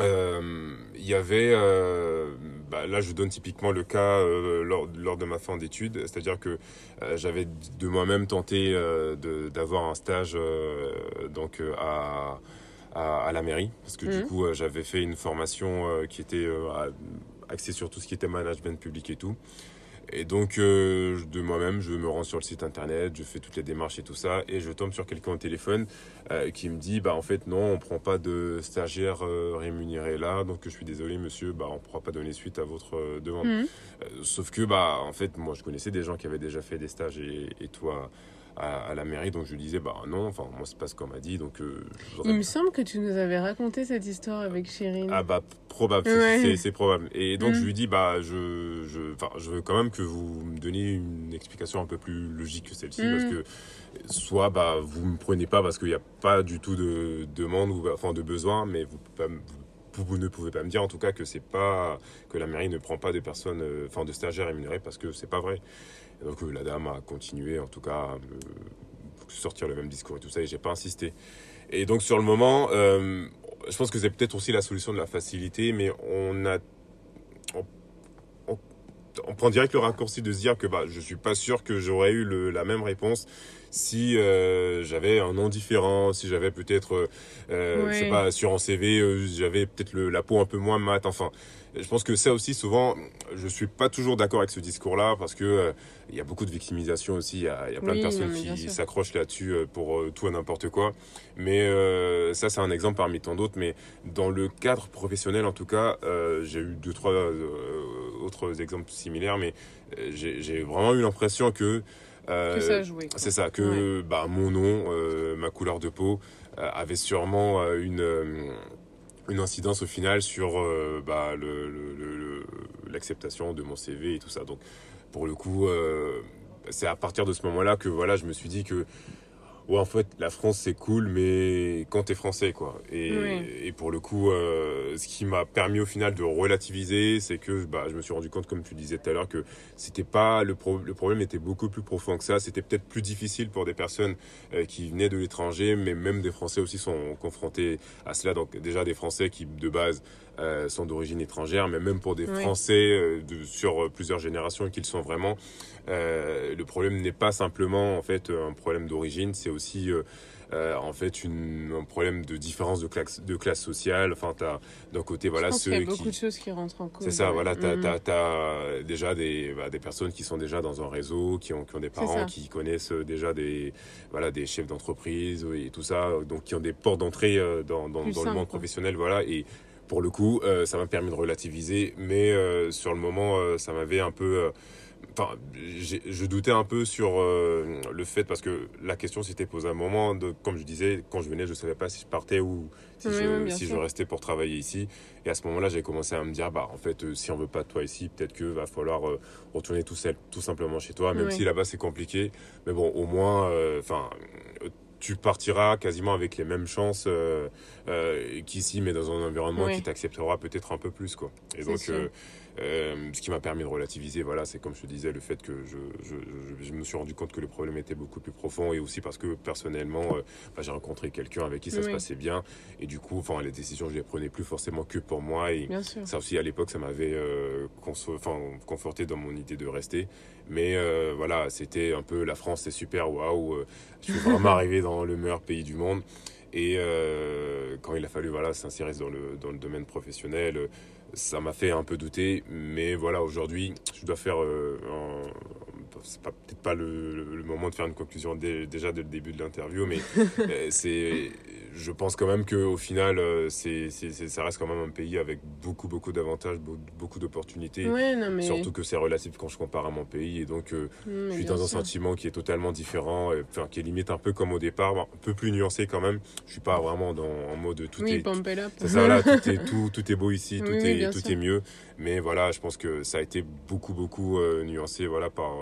euh, il y avait, euh, bah, là je donne typiquement le cas euh, lors, lors, de ma fin d'études, c'est-à-dire que j'avais de moi-même tenté d'avoir un stage donc à, à, la mairie, parce que du mmh. coup j'avais fait une formation qui était axée sur tout ce qui était management public et tout. Et donc, euh, de moi-même, je me rends sur le site internet, je fais toutes les démarches et tout ça, et je tombe sur quelqu'un au téléphone euh, qui me dit, bah en fait non, on prend pas de stagiaire euh, rémunéré là, donc je suis désolé monsieur, bah on pourra pas donner suite à votre demande. Mhm. sauf que bah en fait, moi je connaissais des gens qui avaient déjà fait des stages et, et toi à, la mairie. Donc je lui disais, bah non, enfin, moi, c'est pas ce qu'on m'a dit. Donc, euh, Il me semble que tu nous avais raconté cette histoire avec Chérine. Ah, bah, probable, c'est probable. Et donc, je mm. lui dis, bah, je, je, je veux quand même que vous me donniez une explication un peu plus logique que celle-ci. Parce mm. que soit, bah, vous me prenez pas parce qu'il n'y a pas du tout de demande ou enfin, de besoin, mais vous, vous, vous, ne pouvez pas me dire en tout cas que c'est pas que la mairie ne prend pas de personnes, euh, enfin de stagiaires rémunérés parce que c'est pas vrai donc euh, la dame a continué, en tout cas, à sortir le même discours et tout ça, et j'ai pas insisté. Et donc sur le moment, euh, je pense que c'est peut-être aussi la solution de la facilité, mais on a on, prend direct le raccourci de se dire que bah, je suis pas sûr que j'aurais eu le, la même réponse si euh, j'avais un nom différent, si j'avais peut-être, euh, je sais pas, sur un CV, j'avais peut-être la peau un peu moins mate, enfin je pense que ça aussi, souvent, je suis pas toujours d'accord avec ce discours-là parce que euh, il y a beaucoup de victimisation aussi. Il y a, y a, plein de personnes qui s'accrochent là-dessus euh, pour euh, tout et n'importe quoi. Mais ça, c'est un exemple parmi tant d'autres. Mais dans le cadre professionnel, en tout cas, j'ai eu deux, trois autres exemples similaires. Mais j'ai vraiment eu l'impression que ça C'est ça, que bah, mon nom, ma couleur de peau avait sûrement une, une incidence au final sur euh, bah, l'acceptation de mon CV et tout ça. Donc pour le coup, euh, c'est à partir de ce moment-là que voilà, je me suis dit que ouais, en fait, la France, c'est cool, mais quand t'es français, quoi. Et, et pour le coup, euh, ce qui m'a permis au final de relativiser, c'est que bah, je me suis rendu compte, comme tu disais tout à l'heure, que c'était pas le, le problème était beaucoup plus profond que ça. C'était peut-être plus difficile pour des personnes euh, qui venaient de l'étranger, mais même des Français aussi sont confrontés à cela. Donc déjà des Français qui de base euh, sont d'origine étrangère, mais même pour des Français euh, de, sur plusieurs générations qu'ils sont vraiment, euh, le problème n'est pas simplement en fait un problème d'origine, c'est aussi euh, en fait une, un problème de différence de classe, de classe sociale. Enfin, as d'un côté, voilà, ceux il y a beaucoup de choses qui rentrent en cause. C'est ça, voilà, tu as, mm. déjà des, bah, des personnes qui sont déjà dans un réseau, qui ont, qui ont des parents qui connaissent déjà des, voilà, des chefs d'entreprise et tout ça, donc qui ont des portes d'entrée dans, dans, dans le monde professionnel, voilà, et pour le coup, euh, ça m'a permis de relativiser, mais euh, sur le moment, euh, ça m'avait un peu enfin, je doutais un peu sur le fait parce que la question s'était posée à un moment. De, comme je disais, quand je venais, je savais pas si je partais ou si, je, si je, restais pour travailler ici. Et à ce moment-là, j'ai commencé à me dire, bah, en fait, si on veut pas de toi ici, peut-être que va falloir retourner tout seul, tout simplement chez toi, même si là-bas c'est compliqué. Mais bon, au moins, enfin tu partiras quasiment avec les mêmes chances euh, euh, qu'ici, mais dans un environnement qui t'acceptera peut-être un peu plus. Quoi. Et donc, euh, ce qui m'a permis de relativiser, voilà, c'est comme je te disais, le fait que je, je, je, me suis rendu compte que le problème était beaucoup plus profond et aussi parce que personnellement, bah, j'ai rencontré quelqu'un avec qui ça se passait bien et du coup, enfin, les décisions, je les prenais plus forcément que pour moi et ça aussi, à l'époque, ça m'avait conforté dans mon idée de rester. Mais voilà, c'était un peu la France, c'est super, waouh, je suis vraiment arrivé dans le meilleur pays du monde. Et euh, quand il a fallu voilà, s'insérer dans le, dans le domaine professionnel, ça m'a fait un peu douter. Mais voilà, aujourd'hui, je dois faire euh, c'est peut-être pas le, moment de faire une conclusion déjà dès le début de l'interview, mais euh, c'est je pense quand même qu'au final, euh, c'est, ça reste quand même un pays avec beaucoup, beaucoup d'avantages, beaucoup d'opportunités. Surtout que c'est relatif quand je compare à mon pays. Et donc, euh, je suis dans un sentiment qui est totalement différent, enfin, qui est limite un peu comme au départ, un peu plus nuancé quand même. Je suis pas vraiment dans, en mode tout est. C'est ça, là, tout est, tout, tout est beau ici, tout, est, tout est mieux. Mais voilà, je pense que ça a été beaucoup, beaucoup euh, nuancé voilà, par,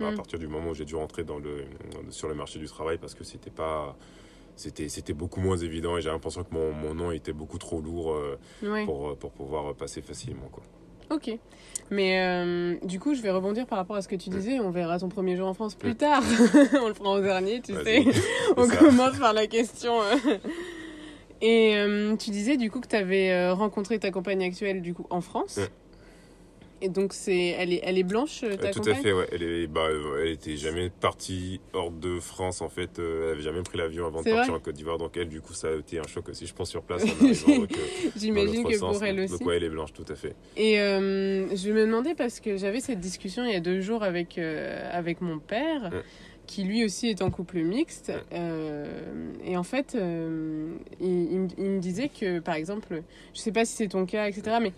à mm. partir du moment où j'ai dû rentrer dans le, sur le marché du travail parce que c'était pas c'était c'était beaucoup moins évident et j'ai l'impression que mon, mon, nom était beaucoup trop lourd euh, pour, euh, pour pouvoir passer facilement quoi. Ok. Mais euh, du coup, je vais rebondir par rapport à ce que tu disais. On verra ton premier jour en France plus tard. on le prend au dernier, tu sais. on commence par la question. Et tu disais du coup que tu avais rencontré ta compagne actuelle du coup en France. Et donc, c'est, elle, est, elle est blanche, euh, ta Tout à fait, ouais. Elle, est, bah, elle était jamais partie hors de France, en fait. elle avait jamais pris l'avion avant de partir en Côte d'Ivoire. Donc, elle, du coup, ça a été un choc aussi, je pense, sur place. J'imagine que pour elle aussi. Donc, ouais, elle est blanche, tout à fait. Et je me demandais, parce que j'avais cette discussion il y a deux jours avec, avec mon père qui lui aussi est en couple mixte. Euh, et en fait, euh, il, me disait que, par exemple, je sais pas si c'est ton cas, etc., mais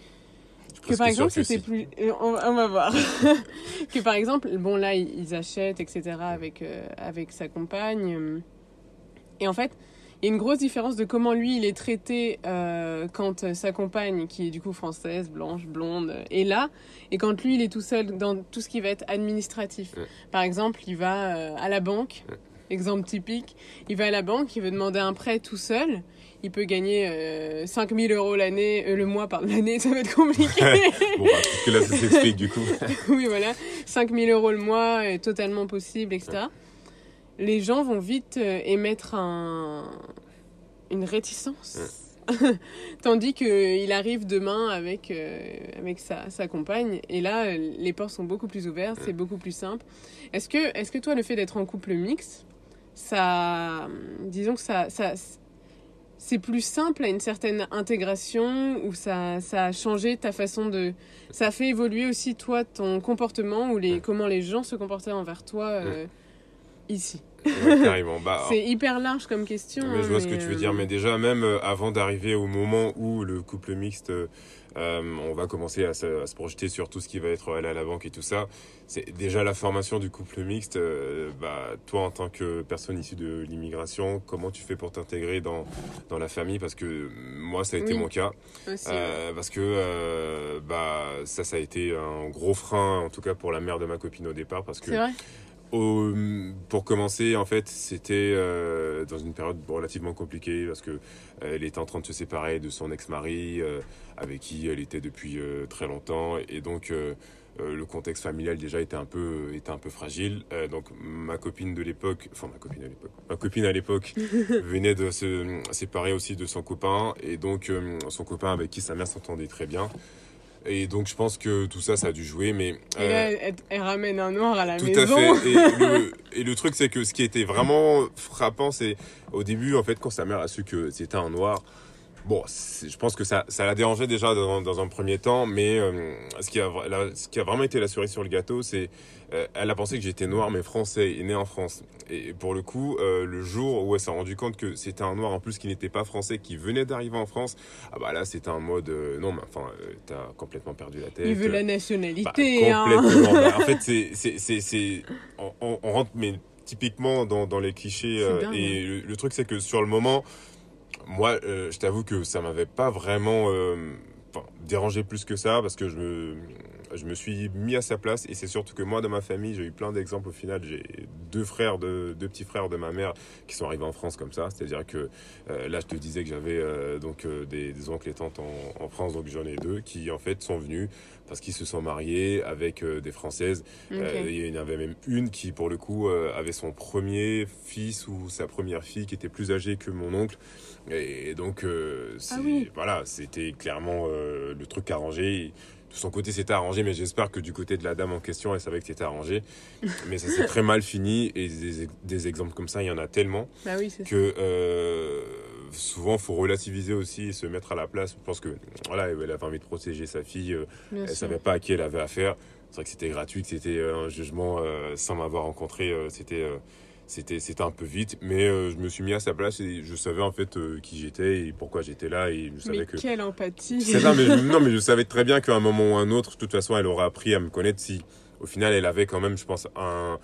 que par exemple, c'était plus. Euh, on, va voir. que par exemple, bon, là, ils achètent, etc., avec, avec sa compagne. Et en fait, il y a une grosse différence de comment lui il est traité euh, quand sa compagne, qui est du coup française, blanche, blonde, est là, et quand lui il est tout seul dans tout ce qui va être administratif. Par exemple, il va euh, à la banque, exemple typique, il va à la banque, il veut demander un prêt tout seul, il peut gagner euh, 5000 euros l'année, euh, le mois par l'année, ça va être compliqué. bon, bah, parce que là ça s'explique du coup. oui, voilà, 5000 euros le mois est totalement possible, etc les gens vont vite euh, émettre un, une réticence. Tandis qu'il arrive demain avec, euh, avec sa, sa, compagne, et là, les portes sont beaucoup plus ouvertes, c'est beaucoup plus simple. Est-ce que, est que toi, le fait d'être en couple mixte, ça, disons que ça, ça c'est plus simple à une certaine intégration ou ça, ça a changé ta façon de ça a fait évoluer aussi toi ton comportement ou les comment les gens se comportaient envers toi euh, ici? Bah, c'est hyper large comme question. Mais je vois ce que tu veux dire. Euh, mais déjà, même euh, avant d'arriver au moment où le couple mixte, euh, on va commencer à se, projeter sur tout ce qui va être aller à la banque et tout ça, c'est déjà la formation du couple mixte. bah, toi, en tant que personne issue de l'immigration, comment tu fais pour t'intégrer dans, dans la famille? Parce que moi, ça a été mon cas. parce que bah, ça, ça a été un gros frein, en tout cas pour la mère de ma copine au départ. Parce que pour commencer, en fait, c'était euh, dans une période relativement compliquée parce que euh, elle était en train de se séparer de son ex-mari euh, avec qui elle était depuis très longtemps et donc le contexte familial déjà était un peu était un peu fragile. donc ma copine de l'époque, enfin ma copine à l'époque, ma copine à l'époque venait de se séparer aussi de son copain et donc son copain avec qui sa mère s'entendait très bien. Et donc je pense que tout ça, ça a dû jouer. Mais, et là, euh, elle, ramène un noir à la maison. Tout à fait. Et le, et le truc, c'est que ce qui était vraiment frappant, c'est au début, en fait, quand sa mère a su que c'était un noir, Bon, je pense que ça, ça l'a dérangé déjà dans, dans, un premier temps, mais euh, ce, qui a, ce qui a vraiment été la cerise sur le gâteau, c'est euh, elle a pensé que j'étais noir mais français et né en France. Et pour le coup, euh, le jour où elle s'est rendu compte que c'était un noir en plus qui n'était pas français, qui venait d'arriver en France, ah bah là c'était un mode non mais enfin t'as complètement perdu la tête. Il veut la nationalité. Bah, complètement. Bah, en fait c'est c'est c'est on, on, rentre mais typiquement dans, dans les clichés et le, le truc c'est que sur le moment moi, euh, je t'avoue que ça m'avait pas vraiment euh, dérangé plus que ça parce que je me, je me suis mis à sa place et c'est surtout que moi dans ma famille j'ai eu plein d'exemples au final. J'ai deux frères de deux petits frères de ma mère qui sont arrivés en France comme ça. C'est à dire que euh, là je te disais que j'avais donc des, oncles et tantes en, France donc j'en ai deux qui en fait sont venus parce qu'ils se sont mariés avec des françaises. Il y en avait même une qui pour le coup avait son premier fils ou sa première fille qui était plus âgée que mon oncle. Et, donc, euh, ah voilà, c'était clairement euh, le truc arrangé. De son côté, c'était arrangé, mais j'espère que du côté de la dame en question, elle savait que c'était arrangé. mais ça s'est très mal fini. Et des, exemples comme ça, il y en a tellement bah que euh, souvent, il faut relativiser aussi et se mettre à la place. Je pense que voilà, elle avait envie de protéger sa fille. elle ne savait pas à qui elle avait affaire. C'est vrai que c'était gratuit, que c'était un jugement sans m'avoir rencontré. c'était c'était c'était un peu vite mais euh, je me suis mis à sa place et je savais en fait euh, qui j'étais et pourquoi j'étais là et je savais mais que quelle empathie. Ça, mais non mais je savais très bien qu'à un moment ou un autre de toute façon elle aurait appris à me connaître si au final elle avait quand même je pense un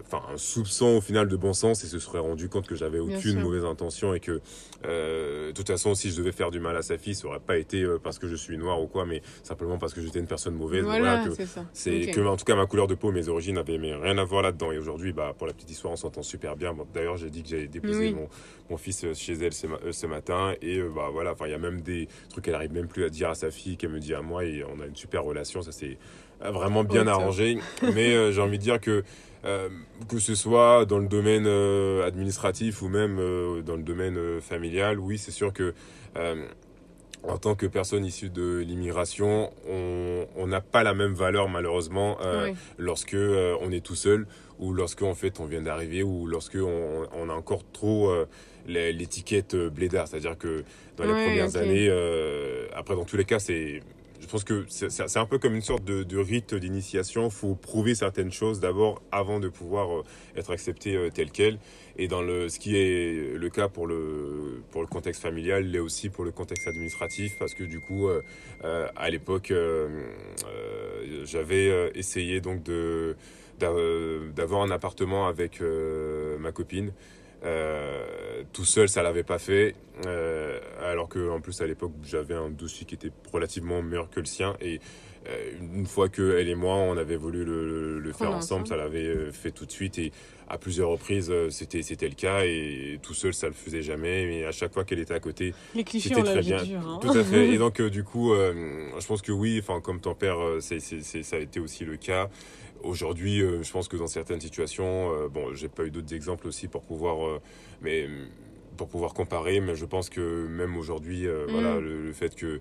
enfin un soupçon au final de bon sens et se serait rendu compte que j'avais aucune mauvaise intention et que euh, de toute façon si je devais faire du mal à sa fille ça aurait pas été euh, parce que je suis noir ou quoi mais simplement parce que j'étais une personne mauvaise voilà, c'est que en tout cas ma couleur de peau mes origines avaient rien à voir là-dedans. Et aujourd'hui bah pour la petite histoire on s'entend super bien. D'ailleurs j'ai dit que j'avais déposé mon, mon, fils euh, chez elle ce, ce matin. Et bah voilà enfin il y a même des trucs qu'elle arrive même plus à dire à sa fille qu'elle me dit à moi. Et on a une super relation. Ça c'est vraiment bien arrangé. Mais j'ai envie de dire que euh, que ce soit dans le domaine euh, administratif ou même euh, dans le domaine familial, oui, c'est sûr que en tant que personne issue de l'immigration, on n'a pas la même valeur malheureusement euh, lorsque euh, on est tout seul ou lorsque en fait on vient d'arriver ou lorsque on, on, a encore trop euh, l'étiquette blédard. C'est-à-dire que dans les premières années, après dans tous les cas c'est je pense que c'est un peu comme une sorte de, rite d'initiation. Il faut prouver certaines choses d'abord avant de pouvoir euh, être accepté euh, tel quel. Et dans le, ce qui est le cas pour le, pour le contexte familial, l'est aussi pour le contexte administratif, parce que du coup, euh, à l'époque, j'avais essayé donc de d'avoir un appartement avec ma copine. Euh, tout seul, ça l'avait pas fait. Euh, alors que en plus à l'époque, j'avais un dossier qui était relativement meilleur que le sien. Et une fois que elle et moi, on avait voulu le, faire ensemble, ça l'avait fait tout de suite. Et à plusieurs reprises, c'était c'était le cas. Et tout seul, ça le faisait jamais. Mais à chaque fois qu'elle était à côté, c'était très bien. Hein. Tout à fait. Et donc du coup, je pense que oui. Enfin, comme ton père, c'est ça a été aussi le cas. Aujourd'hui, euh, je pense que dans certaines situations, euh, bon, j'ai pas eu d'autres exemples aussi pour pouvoir, euh, mais pour pouvoir comparer, mais je pense que même aujourd'hui, voilà, mm. le, fait que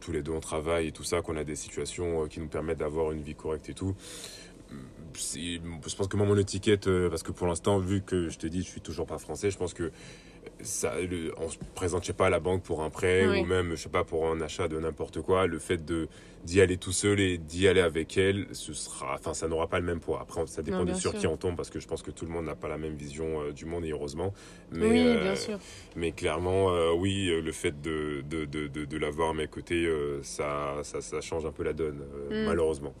tous les deux on travaille et tout ça, qu'on a des situations qui nous permettent d'avoir une vie correcte et tout. Je pense que moi, mon étiquette, parce que pour l'instant, vu que je te dis, je suis toujours pas français, je pense que ça, on se présente, je sais pas, à la banque pour un prêt ou même, je sais pas, pour un achat de n'importe quoi. Le fait de d'y aller tout seul et d'y aller avec elle, ce sera, enfin, ça n'aura pas le même poids. Après, ça dépend bien sûr qui en tombe parce que je pense que tout le monde n'a pas la même vision euh, du monde et heureusement. Mais, oui, euh, bien sûr. Mais clairement, euh, oui, le fait de, de, de, de, l'avoir à mes côtés, ça, ça, ça, change un peu la donne, mm. malheureusement.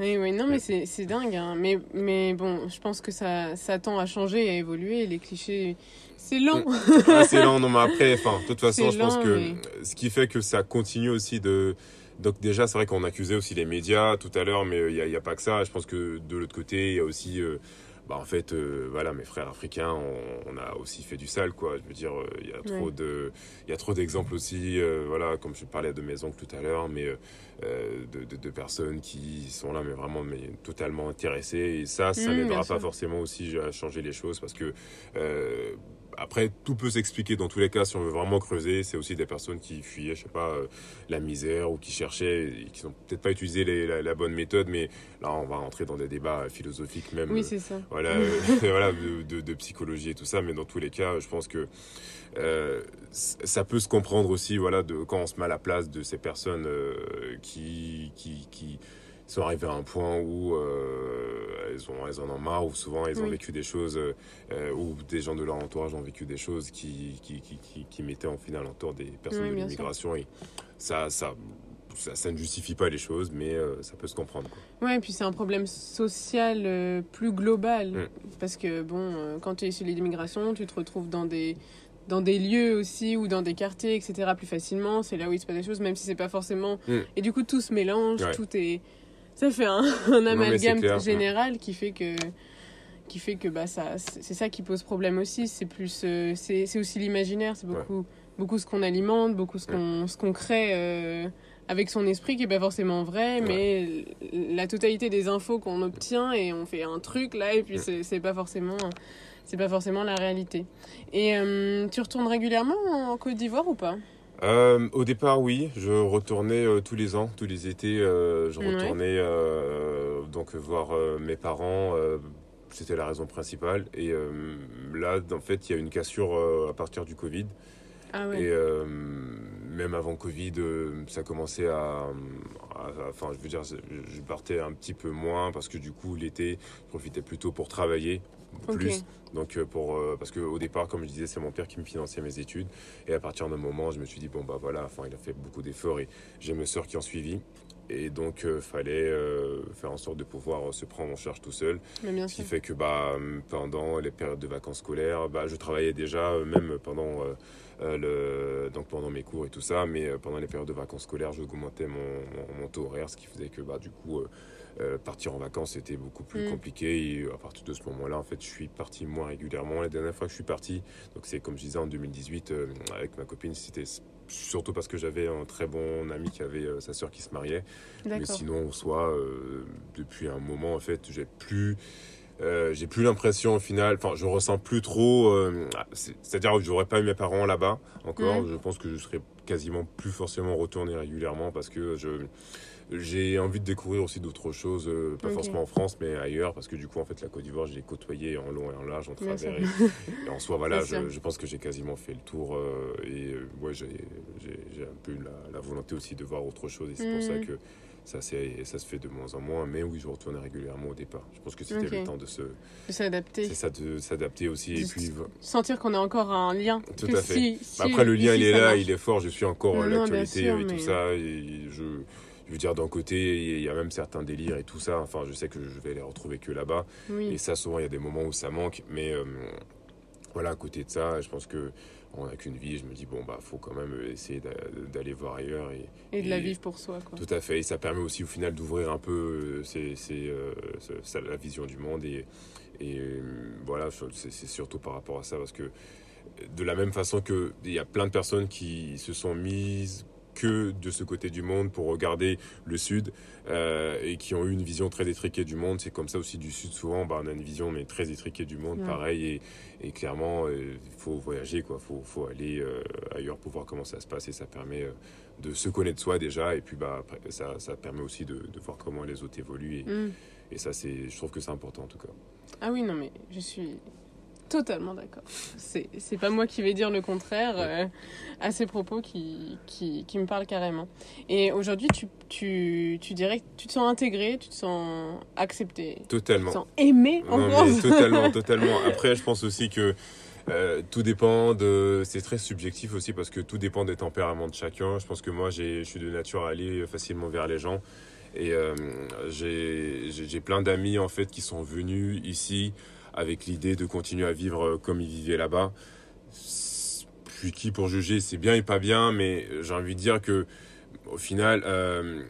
Oui, oui, non, mais c'est dingue. Hein. Mais, mais bon, je pense que ça, ça tend à changer et à évoluer. Les clichés c'est lent. Ah, c'est lent, non, mais après, enfin, de toute façon, je pense que ce qui fait que ça continue aussi de. Donc, déjà, c'est vrai qu'on accusait aussi les médias tout à l'heure, mais il n'y a, a, pas que ça. Je pense que de l'autre côté, il y a aussi. Euh, bah, en fait, euh, voilà, mes frères africains, on, a aussi fait du sale, quoi. Je veux dire, euh, il y a trop de, il y a trop d'exemples aussi, voilà, comme je parlais de mes oncles tout à l'heure, mais de, de, personnes qui sont là, mais vraiment, mais totalement intéressées. Et ça, ça mmh, n'aidera pas forcément aussi à changer les choses parce que après, tout peut s'expliquer dans tous les cas si on veut vraiment creuser. C'est aussi des personnes qui fuyaient, je sais pas, euh, la misère ou qui cherchaient, et qui n'ont peut-être pas utilisé la, bonne méthode, mais là, on va entrer dans des débats philosophiques même. Oui, c'est ça. Voilà, euh, voilà de, psychologie et tout ça, mais dans tous les cas, je pense que euh, ça peut se comprendre aussi, voilà, de, quand on se met à la place de ces personnes qui, qui, qui sont arrivées à un point où euh, elles, ont, elles en ont marre, ou souvent elles ont vécu des choses, euh, ou des gens de leur entourage ont vécu des choses qui, qui, qui, qui, mettaient en final en tort des personnes de l'immigration. Et ça, ça, ça, ne justifie pas les choses, mais euh, ça peut se comprendre. Quoi. Ouais, et puis c'est un problème social plus global. Mm. Parce que, bon, quand tu es issu de l'immigration, tu te retrouves dans des, dans des lieux aussi ou dans des quartiers, etc., plus facilement. C'est là où il se passe des choses, même si c'est pas forcément. Mm. Et du coup, tout se mélange, tout est ça fait un, amalgame général qui fait que qui fait que bah ça c'est ça qui pose problème aussi. C'est plus euh, c'est aussi l'imaginaire. C'est beaucoup beaucoup ce qu'on alimente beaucoup ce qu'on ce qu'on crée euh, avec son esprit qui est pas forcément vrai mais la totalité des infos qu'on obtient et on fait un truc là et puis c'est pas forcément c'est pas forcément la réalité. Et euh, tu retournes régulièrement en Côte d'Ivoire ou pas? Euh, au départ, oui, je retournais euh, tous les ans, tous les étés, euh, je retournais donc voir mes parents. C'était la raison principale. Et là, en fait, il y a une cassure à partir du Covid. Ah Et même avant Covid, ça commençait à, Enfin, je veux dire, je partais un petit peu moins parce que du coup, l'été, je profitais plutôt pour travailler plus. Donc euh, pour euh, parce que au départ, comme je disais, c'est mon père qui me finançait mes études. Et à partir d'un moment, je me suis dit bon bah voilà, enfin il a fait beaucoup d'efforts et j'ai mes soeurs qui ont suivi. Et donc, il euh, fallait faire en sorte de pouvoir se prendre en charge tout seul. Ce qui fait que bah, pendant les périodes de vacances scolaires, bah, je travaillais déjà, même pendant, le, donc pendant mes cours et tout ça. Mais pendant les périodes de vacances scolaires, j'augmentais mon, mon, mon, taux horaire, ce qui faisait que bah, du coup, euh, partir en vacances c'était beaucoup plus mm. compliqué. Et à partir de ce moment-là en fait je suis parti moins régulièrement. La dernière fois que je suis parti donc c'est comme je disais en 2018 euh, avec ma copine c'était surtout parce que j'avais un très bon ami qui avait euh, sa sœur qui se mariait. Mais sinon en soi depuis un moment en fait j'ai plus j'ai plus l'impression au final, enfin je ressens plus trop, c'est-à-dire que j'aurais pas eu mes parents là-bas encore, mm. je pense que je serais quasiment plus forcément retourner régulièrement parce que je j'ai envie de découvrir aussi d'autres choses, euh, pas forcément en France, mais ailleurs, parce que du coup, en fait, la Côte d'Ivoire, je l'ai côtoyée en long et en large, en travers. Et, et, en soi, voilà, je, je, pense que j'ai quasiment fait le tour. Euh, et euh, ouais, j'ai un peu la, la, volonté aussi de voir autre chose. Et c'est pour ça mm. que ça, ça se fait de moins en moins. Mais oui, je retourne régulièrement au départ. Je pense que c'était le temps de se. s'adapter. C'est ça, de s'adapter aussi. et puis. Sentir qu'on a encore un lien. Tout à fait. Bah, après, le lien, il est là, il est fort. Je suis encore l'actualité et tout ça. Et je je veux dire, d'un côté, il y a même certains délires et tout ça. Enfin, je sais que je vais les retrouver que là-bas. Et ça, souvent, il y a des moments où ça manque. Mais euh, voilà, à côté de ça, je pense que on n'a qu'une vie. Je me dis, bon, bah, faut quand même essayer d'aller voir ailleurs. Et, et de la vivre pour soi, quoi. Tout à fait. Et ça permet aussi, au final, d'ouvrir un peu c'est, euh, la vision du monde. Et, et euh, voilà, c'est, surtout par rapport à ça. Parce que de la même façon qu'il y a plein de personnes qui se sont mises que de ce côté du monde pour regarder le sud euh, et qui ont eu une vision très étriquée du monde. C'est comme ça aussi du sud souvent, bah, on a une vision mais très étriquée du monde, pareil. Et, et clairement, il euh, faut voyager, quoi. Faut, faut aller euh, ailleurs pour voir comment ça se passe et ça permet de se connaître soi déjà et puis bah après, ça, ça permet aussi de, de, voir comment les autres évoluent et, mm. et ça c'est, je trouve que c'est important en tout cas. Ah oui non mais je suis totalement d'accord. C'est, pas moi qui vais dire le contraire euh, à ces propos qui, qui, qui, me parlent carrément. Et aujourd'hui, tu, tu, tu dirais que tu te sens intégré, tu te sens accepté. Totalement. Tu te sens aimé en France. Totalement, totalement. Après, je pense aussi que euh, tout dépend de. C'est très subjectif aussi parce que tout dépend des tempéraments de chacun. Je pense que moi, je suis de nature à aller facilement vers les gens. Et euh, j'ai, j'ai plein d'amis en fait qui sont venus ici avec l'idée de continuer à vivre euh, comme ils vivaient là-bas. Je suis qui pour juger, c'est bien et pas bien, mais j'ai envie de dire que au final, euh,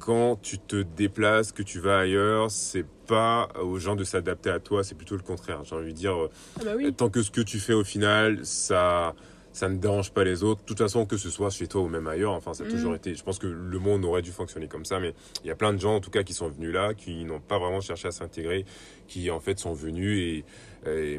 quand tu te déplaces, que tu vas ailleurs, c'est pas aux gens de s'adapter à toi, c'est plutôt le contraire. J'ai envie de dire, ah bah oui. tant que ce que tu fais au final, ça, ça ne dérange pas les autres. De toute façon, que ce soit chez toi ou même ailleurs, enfin, ça a toujours mm. été. Je pense que le monde aurait dû fonctionner comme ça, mais il y a plein de gens, en tout cas, qui sont venus là, qui n'ont pas vraiment cherché à s'intégrer, qui en fait sont venus et, et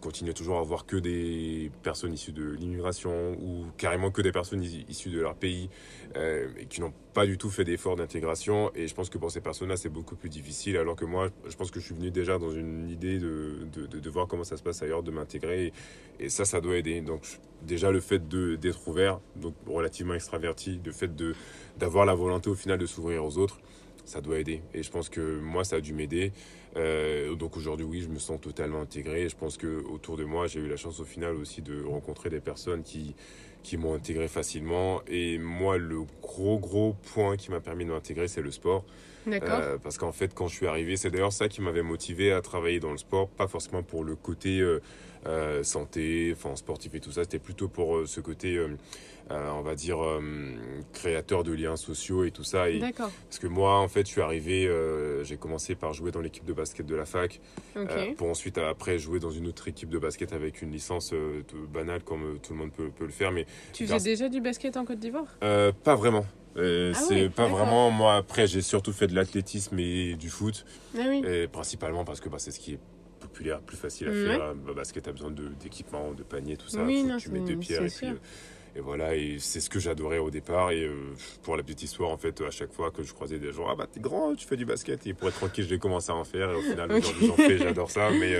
continuent toujours à voir que des personnes issues de l'immigration ou carrément que des personnes issues de leur pays euh, et qui n'ont pas du tout fait d'efforts d'intégration. Et je pense que pour ces personnes-là, c'est beaucoup plus difficile. Alors que moi, je pense que je suis venu déjà dans une idée de, de, voir comment ça se passe ailleurs, de m'intégrer. Et, ça, ça doit aider. Donc, déjà, le fait d'être ouvert, donc relativement extraverti, le fait d'avoir la volonté au final de s'ouvrir aux autres, ça doit aider. Et je pense que moi, ça a dû m'aider. Euh, donc aujourd'hui, oui, je me sens totalement intégré. Je pense que autour de moi, j'ai eu la chance au final aussi de rencontrer des personnes qui, qui m'ont intégré facilement. Et moi, le gros, gros point qui m'a permis de m'intégrer, c'est le sport. Euh, parce qu'en fait, quand je suis arrivé, c'est d'ailleurs ça qui m'avait motivé à travailler dans le sport, pas forcément pour le côté euh, euh santé, enfin sportif et tout ça, c'était plutôt pour euh, ce côté, euh, on va dire, créateur de liens sociaux et tout ça. Et parce que moi, en fait, je suis arrivé, j'ai commencé par jouer dans l'équipe de basket de la fac, pour ensuite après jouer dans une autre équipe de basket avec une licence banale comme tout le monde peut, peut le faire. Mais tu faisais déjà du basket en Côte d'Ivoire? Pas vraiment. Euh, ah c'est pas vraiment moi après j'ai surtout fait de l'athlétisme et du foot ah oui. et principalement parce que bah, c'est ce qui est populaire plus facile à faire bah, parce que tu as besoin d'équipement de, panier tout ça. Oui, tu mets deux pierres et puis euh, et voilà et c'est ce que j'adorais au départ et euh, pour la petite histoire en fait à chaque fois que je croisais des gens ah bah t'es grand tu fais du basket! Et pour être tranquille j'ai commencé à en faire et au final j'en fais j'adore ça mais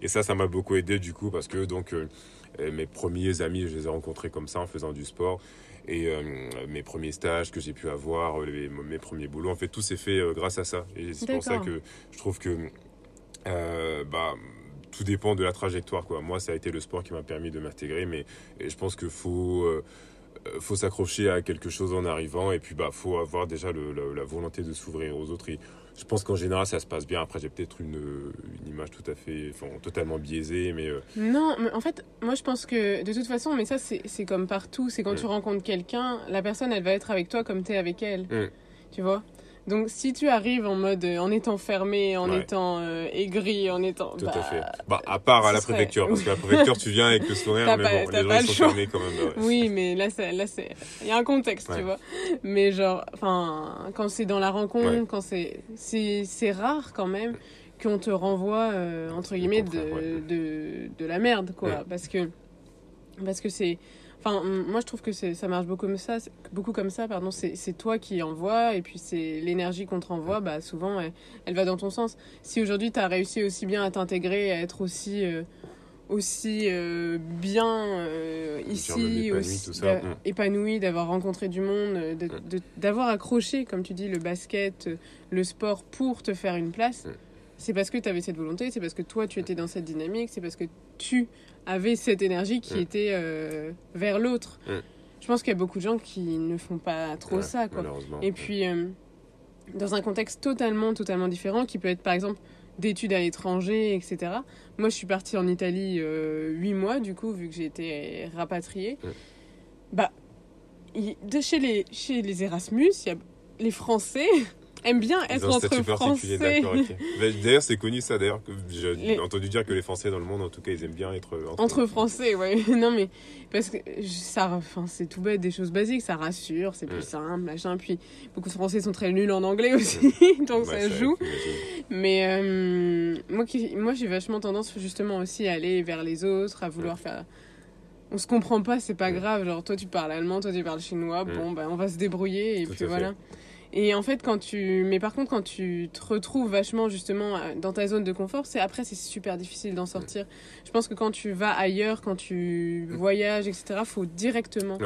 et ça ça m'a beaucoup aidé du coup parce que donc mes premiers amis je les ai rencontrés comme ça en faisant du sport et euh, mes premiers stages que j'ai pu avoir, euh, mes premiers boulots, en fait, tout s'est fait euh, grâce à ça. Et c'est pour ça que je trouve que bah, tout dépend de la trajectoire. Quoi. Moi, ça a été le sport qui m'a permis de m'intégrer, mais je pense qu'il faut faut s'accrocher à quelque chose en arrivant et puis bah faut avoir déjà le, la, volonté de s'ouvrir aux autres je pense qu'en général, ça se passe bien. Après, j'ai peut-être une, une, image tout à fait, enfin, totalement biaisée, mais... Euh, non, mais en fait, moi, je pense que de toute façon, mais ça, c'est comme partout, c'est quand tu rencontres quelqu'un, la personne, elle va être avec toi comme tu es avec elle. Tu vois? Donc si tu arrives en mode en étant fermé, en étant euh, aigri, en étant tout à bah, fait. Bah à part à la préfecture parce que la préfecture tu viens avec le sourire mais bon les gens sont fermés quand même. Oui mais là c'est là c'est il y a un contexte tu vois. Mais genre enfin quand c'est dans la rencontre, quand c'est c'est c'est rare quand même qu'on te renvoie euh, entre guillemets de, de, de la merde quoi. Parce que parce que c'est Enfin, moi, je trouve que ça marche beaucoup comme ça. Beaucoup comme ça, pardon. C'est toi qui envoie, et puis c'est l'énergie qu'on te renvoie. Bah, souvent, elle, va dans ton sens. Si aujourd'hui, tu as réussi aussi bien à t'intégrer, à être aussi, euh, aussi euh, bien euh, ici, aussi épanoui, d'avoir rencontré du monde, d'avoir accroché, comme tu dis, le basket, le sport pour te faire une place, c'est parce que tu avais cette volonté, c'est parce que toi, tu étais dans cette dynamique, c'est parce que tu avait cette énergie qui était euh, vers l'autre. Je pense qu'il y a beaucoup de gens qui ne font pas trop ça. Quoi. Et puis, euh, dans un contexte totalement, totalement différent, qui peut être par exemple d'études à l'étranger, etc. Moi, je suis partie en Italie euh, huit mois, du coup, vu que j'ai été rapatriée. Bah, de chez les, chez les Erasmus, il y a les Français aime bien être entre Français. D'ailleurs, c'est connu ça. D'ailleurs, j'ai entendu dire que les Français dans le monde, en tout cas, ils aiment bien être entre, entre Français. Ouais. non, mais parce que ça, enfin, c'est tout bête, des choses basiques. Ça rassure, c'est plus simple, machin. Puis beaucoup de Français sont très nuls en anglais aussi, donc ça joue. Mais euh, moi, qui, moi, j'ai vachement tendance justement aussi à aller vers les autres, à vouloir faire on se comprend pas, c'est pas grave. Genre, toi, tu parles allemand, toi, tu parles chinois. Bon, ben, on va se débrouiller. Et puis voilà. Et en fait, quand tu. Mais par contre, quand tu te retrouves vachement justement euh, dans ta zone de confort, c'est après, c'est super difficile d'en sortir. Je pense que quand tu vas ailleurs, quand tu voyages, etc., faut directement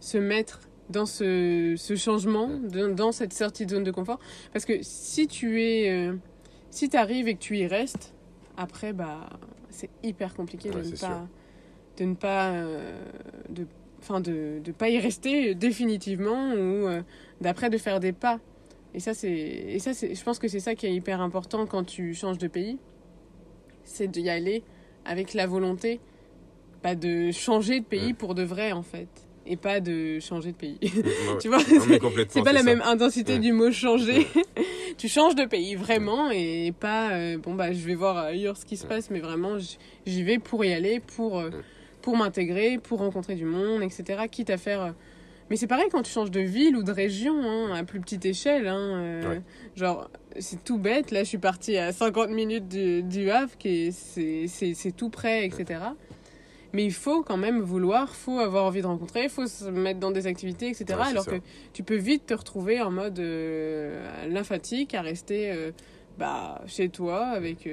se mettre dans ce, ce changement, dans cette sortie de zone de confort. Parce que si tu es. Euh, si tu arrives et que tu y restes, après, bah, c'est hyper compliqué de, ne pas, de ne pas. de enfin de ne pas y rester définitivement ou euh, d'après de faire des pas. Et ça, c'est, et ça c'est, je pense que c'est ça qui est hyper important quand tu changes de pays, c'est d'y aller avec la volonté pas de changer de pays pour de vrai en fait. Et pas de changer de pays. tu vois, c'est pas la même intensité du mot changer. tu changes de pays vraiment et pas euh, bon bah je vais voir ailleurs ce qui se passe, mais vraiment j'y vais pour y aller, pour euh, pour m'intégrer, pour rencontrer du monde, etc. Quitte à faire. Euh, mais c'est pareil quand tu changes de ville ou de région, hein, à plus petite échelle. Hein, euh, genre, c'est tout bête. Là, je suis partie à 50 minutes du, du Havre, qui c'est tout près, etc. Mais il faut quand même vouloir, faut avoir envie de rencontrer, il faut se mettre dans des activités, etc. alors que tu peux vite te retrouver en mode euh, lymphatique, à rester bah, chez toi avec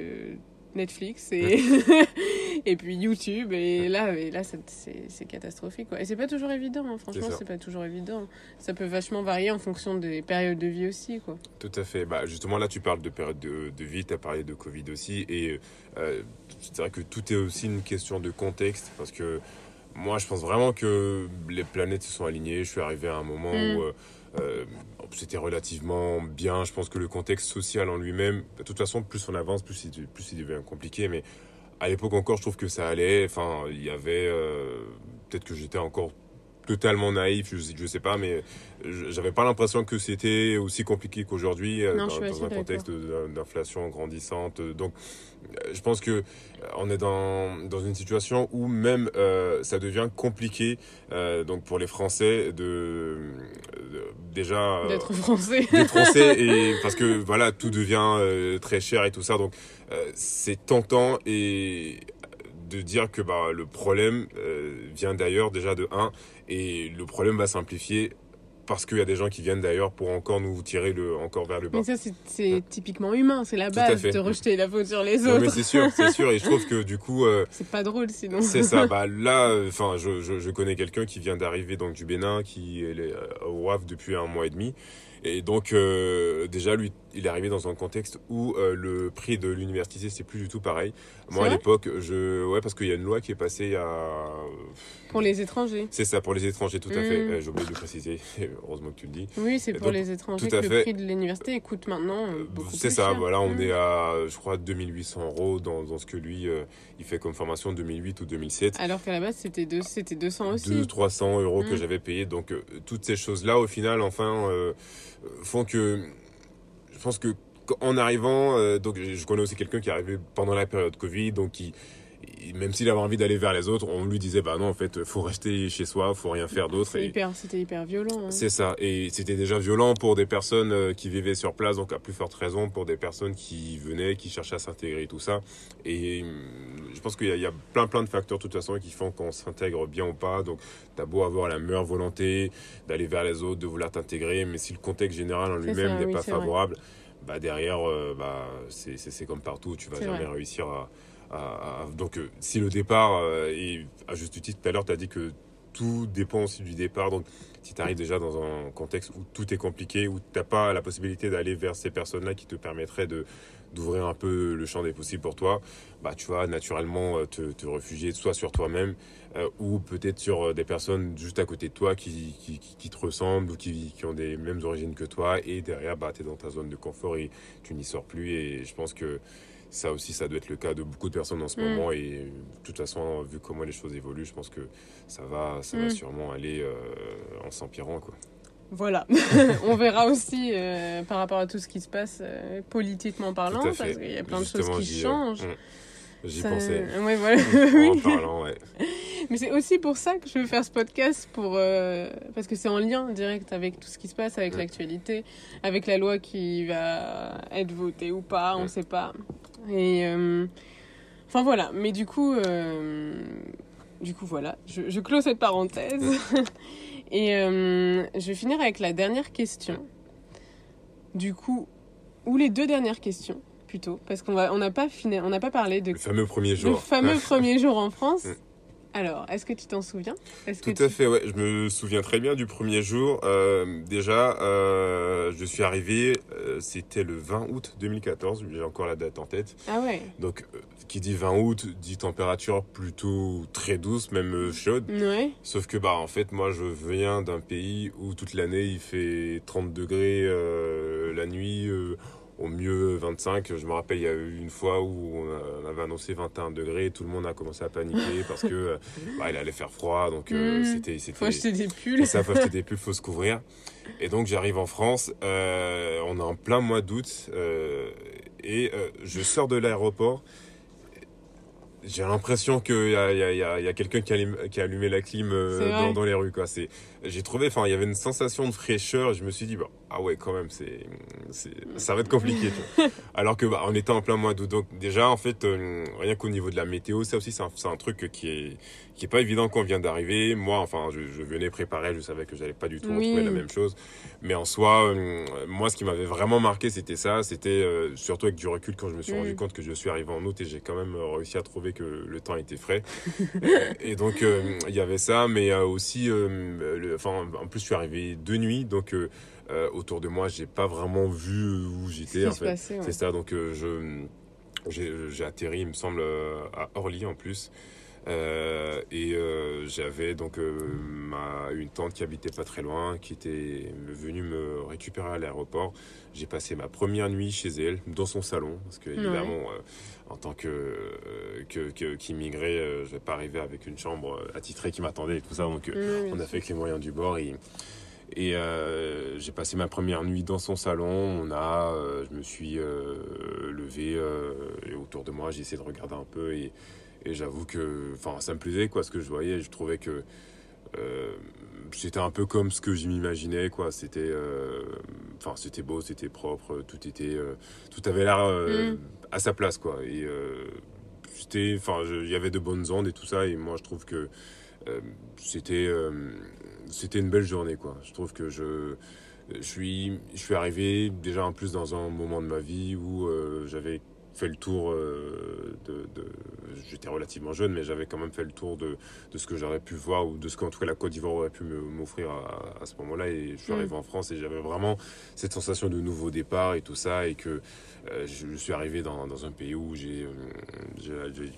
Netflix et, et puis YouTube. Et là, et là c'est catastrophique. Quoi. Et c'est pas toujours évident, hein. franchement, c'est pas toujours évident. Ça peut vachement varier en fonction des périodes de vie aussi. Quoi. Tout à fait. Bah, justement, là, tu parles de période de, de vie, tu as parlé de Covid aussi. Et euh, c'est vrai que tout est aussi une question de contexte parce que moi, je pense vraiment que les planètes se sont alignées. Je suis arrivé à un moment mm. où. Euh, euh, c'était relativement bien. Je pense que le contexte social en lui-même, de toute façon, plus on avance, plus il, plus il devient compliqué. Mais à l'époque encore, je trouve que ça allait. Enfin, il y avait. Euh, peut-être que j'étais encore totalement naïf, je, je sais pas, mais j'avais pas l'impression que c'était aussi compliqué qu'aujourd'hui euh, dans, dans un contexte d'inflation grandissante. Donc, euh, je pense que euh, on est dans, dans une situation où même ça devient compliqué donc pour les Français de, déjà d'être français, français et parce que voilà tout devient très cher et tout ça donc c'est tentant et de dire que bah, le problème vient d'ailleurs déjà de 1 et le problème va simplifier parce qu'il y a des gens qui viennent d'ailleurs pour encore nous tirer le, encore vers le bas. Mais ça, c'est typiquement humain, c'est la base de rejeter la faute sur les autres. mais c'est sûr, c'est sûr, et je trouve que du coup. Euh, c'est pas drôle sinon. C'est ça, bah là, enfin, je, je, je, connais quelqu'un qui vient d'arriver donc du Bénin, qui est au WAF depuis un mois et demi. Et donc, euh, déjà, lui, il est arrivé dans un contexte où euh, le prix de l'université, c'est plus du tout pareil. Moi, à l'époque, je. Ouais, parce qu'il y a une loi qui est passée a. Pour les étrangers. C'est ça, pour les étrangers, tout à fait. Mm. J'ai oublié de le préciser, heureusement que tu le dis. Oui, c'est pour les étrangers que le prix de l'université coûte maintenant euh, C'est ça, voilà, on mm. est à, je crois, 2800 euros dans, dans ce que lui, il fait comme formation 2008 ou 2007. Alors qu'à la base, c'était 200 aussi. 200, 300 euros que mm. j'avais payé. Donc, toutes ces choses-là, au final, enfin font que je pense que en arrivant, euh, donc je connais aussi quelqu'un qui est arrivé pendant la période Covid, donc qui même s'il avait envie d'aller vers les autres, on lui disait bah non en fait faut rester chez soi, faut rien faire d'autre. C'était hyper, violent. Hein. C'est ça, et c'était déjà violent pour des personnes euh, qui vivaient sur place, donc à plus forte raison pour des personnes qui venaient, qui cherchaient à s'intégrer et tout ça. Et hum, je pense qu'il y, a plein plein de facteurs de toute façon qui font qu'on s'intègre bien ou pas. Donc t'as beau avoir la meilleure volonté d'aller vers les autres, de vouloir t'intégrer, mais si le contexte général en lui-même n'est pas favorable, bah derrière, euh, bah c'est comme partout, tu vas jamais réussir à donc, euh, si le départ, et euh, à juste titre, tout à l'heure, tu as dit que tout dépend aussi du départ. Donc, si tu arrives déjà dans un contexte où tout est compliqué, où tu n'as pas la possibilité d'aller vers ces personnes-là qui te permettraient d'ouvrir un peu le champ des possibles pour toi, bah tu vas naturellement euh, te, te réfugier soit sur toi-même ou peut-être sur des personnes juste à côté de toi qui te ressemblent ou qui, qui, ont des mêmes origines que toi et derrière bah tu es dans ta zone de confort et tu n'y sors plus et je pense que ça aussi, ça doit être le cas de beaucoup de personnes en ce mm. moment. Et de toute façon, vu comment les choses évoluent, je pense que ça va, ça va mm. sûrement aller euh, en s'empirant. Quoi. Voilà, on verra aussi euh, par rapport à tout ce qui se passe euh, politiquement parlant, parce qu'il y a plein de choses qui changent. Mm. J'y pensais. Ouais, voilà. en parlant, ouais. Mais c'est aussi pour ça que je veux faire ce podcast, pour, parce que c'est en lien direct avec tout ce qui se passe, avec l'actualité, avec la loi qui va être votée ou pas, on ne sait pas. Et euh, enfin voilà, mais du coup, euh, du coup voilà, je, je clôt cette parenthèse. Et euh, je vais finir avec la dernière question. Du coup, ou les deux dernières questions plutôt, parce qu'on va, on n'a pas fini, on n'a pas parlé de le fameux premier jour, le fameux premier jour en France. Alors, est-ce que tu t'en souviens? Tout à fait, ouais. Je me souviens très bien du premier jour. Euh, déjà, euh, je suis arrivé, euh, c'était le 20 août 2014, j'ai encore la date en tête. Ah ouais Donc, qui dit 20 août dit température plutôt très douce, même chaude. Ouais. Sauf que, bah, en fait, moi, je viens d'un pays où toute l'année il fait 30 degrés la nuit au mieux 25. Je me rappelle, il y a eu une fois où on avait annoncé 21 degrés, tout le monde a commencé à paniquer parce que bah, il allait faire froid, donc euh, mmh. c'était c'était. Faut acheter des pulls. Ça, faut acheter des pulls, faut se couvrir. Et donc j'arrive en France, euh, on est en plein mois d'août euh, et je sors de l'aéroport. J'ai l'impression qu'il y a, y a, y a, y a quelqu'un qui, qui, a allumé la clim dans, dans, les rues. Quoi. J'ai trouvé, enfin, il y avait une sensation de fraîcheur. Je me suis dit, bon, ah ouais, quand même, c'est, ça va être compliqué. Alors que, bah, on était en plein mois d'août. Donc, déjà, en fait, euh, rien qu'au niveau de la météo, ça aussi, c'est un, un, truc qui est, qui est pas évident quand on vient d'arriver. Moi, enfin, je, je, venais préparer, je savais que j'allais pas du tout retrouver la même chose. Mais en soi, euh, moi, ce qui m'avait vraiment marqué, c'était ça. C'était euh, surtout avec du recul quand je me suis rendu mm. compte que je suis arrivé en août et j'ai quand même réussi à trouver que le temps était frais. et donc, il y avait ça, mais aussi, le, enfin, en plus, je suis arrivé de nuit, donc euh, autour de moi, j'ai pas vraiment vu où j'étais. En fait. C'est ça. Donc euh, je j'ai atterri, il me semble, euh, à Orly en plus. Euh, et euh, j'avais donc ma, une tante qui habitait pas très loin, qui était venue me récupérer à l'aéroport. J'ai passé ma première nuit chez elle, dans son salon, parce que évidemment, en tant que qu'immigré, que, je vais pas arriver avec une chambre attitrée qui m'attendait et tout ça. Donc on a fait avec les moyens du bord. Et, et euh, j'ai passé ma première nuit dans son salon. On a, euh, je me suis euh, levé euh, et autour de moi, j'ai essayé de regarder un peu et, et j'avoue que, enfin, ça me plaisait quoi, ce que je voyais. Je trouvais que euh, c'était un peu comme ce que je m'imaginais quoi. C'était, enfin, c'était beau, c'était propre, tout était, tout avait l'air mm. à sa place quoi. Et enfin, il y avait de bonnes ondes et tout ça. Et moi, je trouve que c'était c'était une belle journée, quoi. Je trouve que je, je, suis, je suis arrivé déjà en plus dans un moment de ma vie où euh, j'avais fait le tour euh, de, de j'étais relativement jeune mais j'avais quand même fait le tour de, de ce que j'aurais pu voir ou de ce qu'en tout cas la Côte d'Ivoire aurait pu m'offrir à, à, ce moment-là et je suis mm. arrivé en France et j'avais vraiment cette sensation de nouveau départ et tout ça et que euh, je, suis arrivé dans, dans un pays où j'ai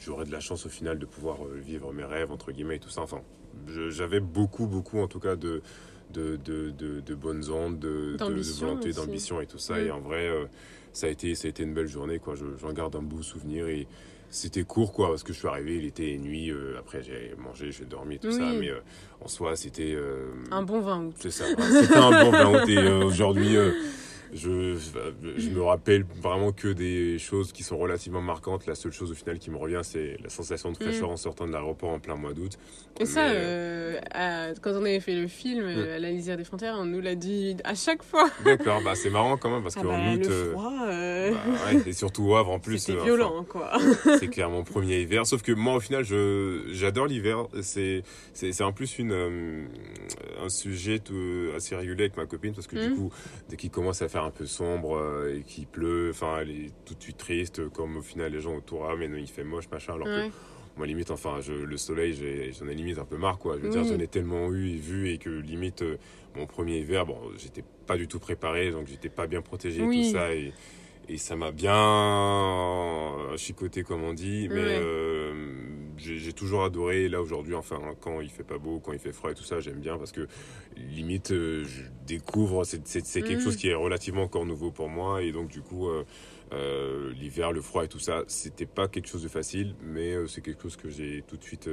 j'aurais de la chance au final de pouvoir vivre mes rêves entre guillemets et tout ça enfin j'avais beaucoup, beaucoup en tout cas de, de, de, de, bonnes ondes, de, volonté, d'ambition et tout ça. Et mm. en vrai, euh, ça, a été, ça a été une belle journée. quoi. J'en garde un beau souvenir et c'était court quoi parce que je suis arrivé il était nuit euh, après j'ai mangé j'ai dormi tout ça mais euh, en soi c'était un bon 20 août c'est ça c'était un bon 20 août et aujourd'hui je, je me rappelle vraiment que des choses qui sont relativement marquantes. La seule chose au final qui me revient, c'est la sensation de fraîcheur mm. en sortant de l'aéroport en plein mois d'août. Et ça, euh, quand on avait fait le film mm. euh, à la lisière des frontières, on nous l'a dit à chaque fois. D'accord, bah, c'est marrant quand même parce ah qu'en bah, août. Le froid, bah, et surtout au Havre en plus. C'est violent, quoi. c'est clairement mon premier hiver. Sauf que moi, au final, j'adore l'hiver. C'est en plus une, un sujet tout, assez régulier avec ma copine parce que du mm. coup, dès qu'il commence à faire un peu sombre euh, et qu'il pleut, enfin, elle est tout de suite triste, comme au final les gens autour, ah, mais non, il fait moche, machin, alors que moi, limite, enfin, je, le soleil, j'en ai, limite un peu marre, quoi. Je veux dire, j'en ai tellement eu et vu et que limite, euh, mon premier hiver, bon, j'étais pas du tout préparé, donc j'étais pas bien protégé, et tout ça, et, et ça m'a bien chicoté, comme on dit, mais euh, j'ai toujours adoré. Là, aujourd'hui, enfin, quand il fait pas beau, quand il fait froid et tout ça, j'aime bien parce que limite, euh, je découvre, c'est quelque mm. chose qui est relativement encore nouveau pour moi. Et donc, du coup, euh, euh, l'hiver, le froid et tout ça, c'était pas quelque chose de facile, mais c'est quelque chose que j'ai tout de suite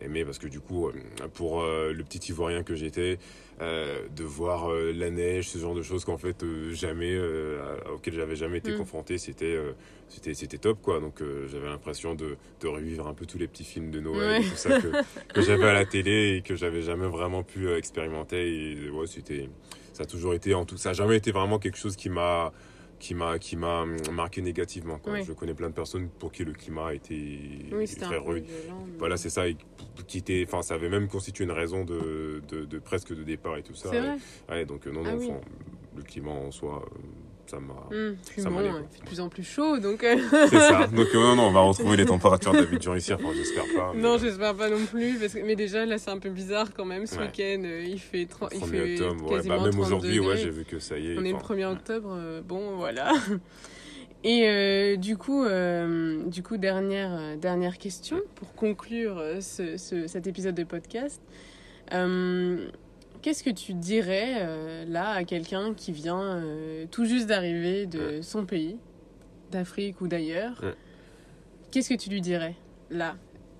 aimé parce que du coup, pour le petit Ivoirien que j'étais, de voir la neige, ce genre de choses qu'en fait jamais, auxquelles j'avais jamais été mm. confronté, c'était c'était c'était top quoi. Donc j'avais l'impression de, de revivre un peu tous les petits films de Noël et tout ça que, que j'avais à la télé et que j'avais jamais vraiment pu expérimenter et ouais, c'était, ça a toujours été, en tout, ça a jamais été vraiment quelque chose qui m'a, qui m'a, qui m'a marqué négativement. Quoi. Je connais plein de personnes pour qui le climat a été très rude. Voilà, c'est ça, qui était, enfin, ça avait même constitué une raison de, de, de presque de départ et tout ça. Ouais, donc non, ah non, le climat en soi euh, ça m'a. Mmh, ça bon, il fait de plus en plus chaud, donc. Euh, c'est ça. Donc euh, non, non, on va retrouver les températures d'habitude ici. Enfin, j'espère pas. Non, j'espère pas non plus, parce que mais déjà là, c'est un peu bizarre quand même. Ce week-end, euh, il fait 30, il fait octobre, ouais. bah, même aujourd'hui, ouais, j'ai vu que ça y est. On est le 1er octobre, bon, voilà. Et du coup, du coup, dernière dernière question pour conclure ce, ce, cet épisode de podcast. Qu'est-ce que tu dirais euh, là à quelqu'un qui vient euh, tout juste d'arriver de son pays, d'Afrique ou d'ailleurs Qu'est-ce que tu lui dirais là,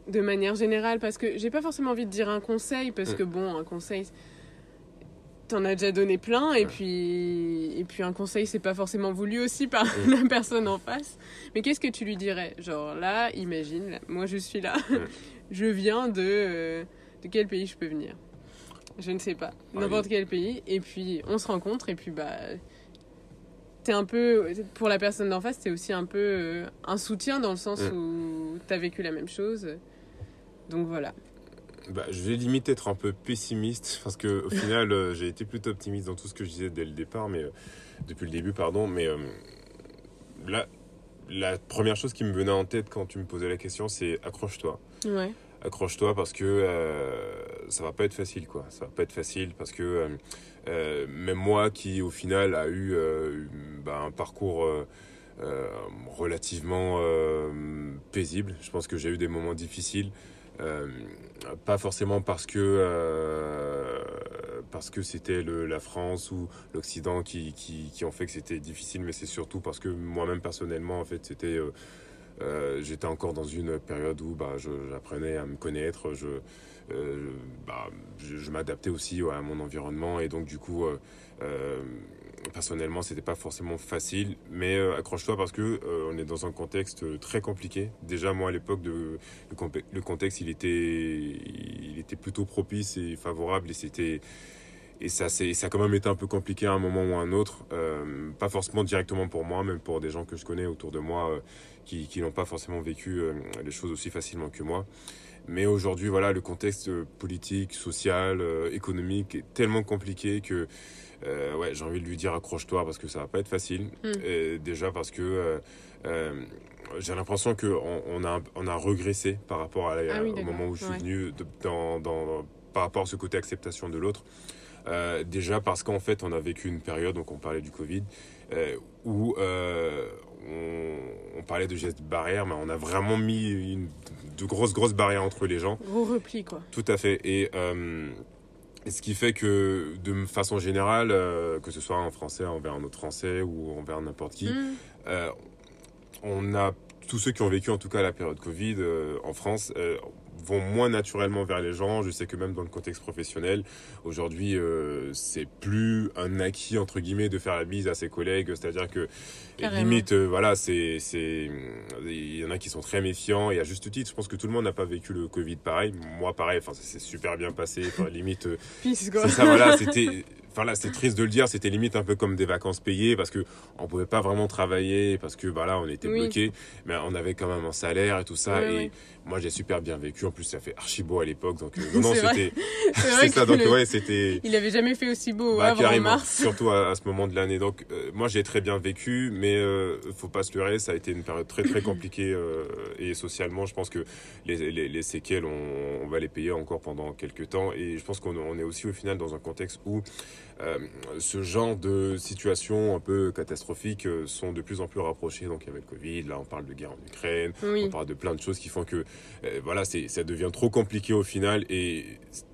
de manière générale? Parce que j'ai pas forcément envie de dire un conseil, parce que bon, un conseil, t'en as déjà donné plein, et puis, et puis un conseil, c'est pas forcément voulu aussi par la personne en face. Mais qu'est-ce que tu lui dirais? Genre là, imagine, moi je suis là, je viens de. Euh, de quel pays je peux venir? Je ne sais pas, n'importe quel pays, et puis on se rencontre, et puis bah, t'es un peu, pour la personne d'en face, t'es aussi un peu euh, un soutien dans le sens mm. où t'as vécu la même chose. Donc voilà. Bah, je vais limite être un peu pessimiste parce que au final euh, j'ai été plutôt optimiste dans tout ce que je disais dès le départ mais euh, depuis le début pardon. Mais là la première chose qui me venait en tête quand tu me posais la question c'est accroche-toi. Ouais accroche-toi parce que euh, ça va pas être facile quoi. Ça va pas être facile parce que euh, euh, même moi qui au final a eu bah, un parcours relativement paisible. Je pense que j'ai eu des moments difficiles pas forcément parce que parce que c'était la France ou l'Occident qui, qui, qui, ont fait que c'était difficile mais c'est surtout parce que moi-même personnellement en fait c'était euh, j'étais encore dans une période où bah, j'apprenais à me connaître, je, euh, bah, m'adaptais aussi à mon environnement et donc du coup, euh, personnellement, c'était pas forcément facile. Mais accroche-toi parce que on est dans un contexte très compliqué. Déjà moi à l'époque le, contexte était il était plutôt propice et favorable et c'était et ça, ça a quand même été un peu compliqué à un moment ou à un autre. Euh, pas forcément directement pour moi, même pour des gens que je connais autour de moi euh, qui, qui n'ont pas forcément vécu euh, les choses aussi facilement que moi. Mais aujourd'hui, voilà, le contexte politique, social, économique est tellement compliqué que ouais, j'ai envie de lui dire accroche-toi parce que ça va pas être facile. Hmm. déjà parce que j'ai l'impression qu'on on a, on a regressé par rapport à, ah au moment où je suis venu dans, dans, par rapport à ce côté acceptation de l'autre. Euh, déjà parce qu'en fait, on a vécu une période, donc on parlait du Covid, euh, où euh, on, parlait de gestes barrières, mais on a vraiment mis une, de grosses, grosses barrières entre les gens. Gros repli, quoi. Tout à fait. Et, ce qui fait que, de façon générale, que ce soit en français envers un autre français ou envers n'importe qui, mm. on a tous ceux qui ont vécu en tout cas la période Covid en France, vont moins naturellement vers les gens. Je sais que même dans le contexte professionnel, aujourd'hui, euh, c'est plus un acquis entre guillemets de faire la bise à ses collègues. C'est-à-dire que limite, euh, voilà, c'est, c'est, il y en a qui sont très méfiants et à juste titre. Je pense que tout le monde n'a pas vécu le Covid pareil. Moi, pareil. Enfin, ça s'est super bien passé. Enfin, limite, euh, c'est ça. Voilà, c'était enfin là c'est triste de le dire c'était limite un peu comme des vacances payées parce que on pouvait pas vraiment travailler parce que voilà on était bloqué mais on avait quand même un salaire et tout ça et moi j'ai super bien vécu. En plus ça fait archi beau à l'époque donc euh, non non c'était c'est ça donc ouais c'était il avait jamais fait aussi beau bah, avant mars. surtout à, ce moment de l'année. Donc euh, moi j'ai très bien vécu mais euh, faut pas se leurrer ça a été une période très très compliquée euh, et socialement je pense que les, les, les séquelles on, on, va les payer encore pendant quelques temps et je pense qu'on on est aussi au final dans un contexte où euh, ce genre de situations un peu catastrophiques euh, sont de plus en plus rapprochées. Donc il y avait le Covid, là on parle de guerre en Ukraine, on parle de plein de choses qui font que euh, voilà, c'est, ça devient trop compliqué au final. Et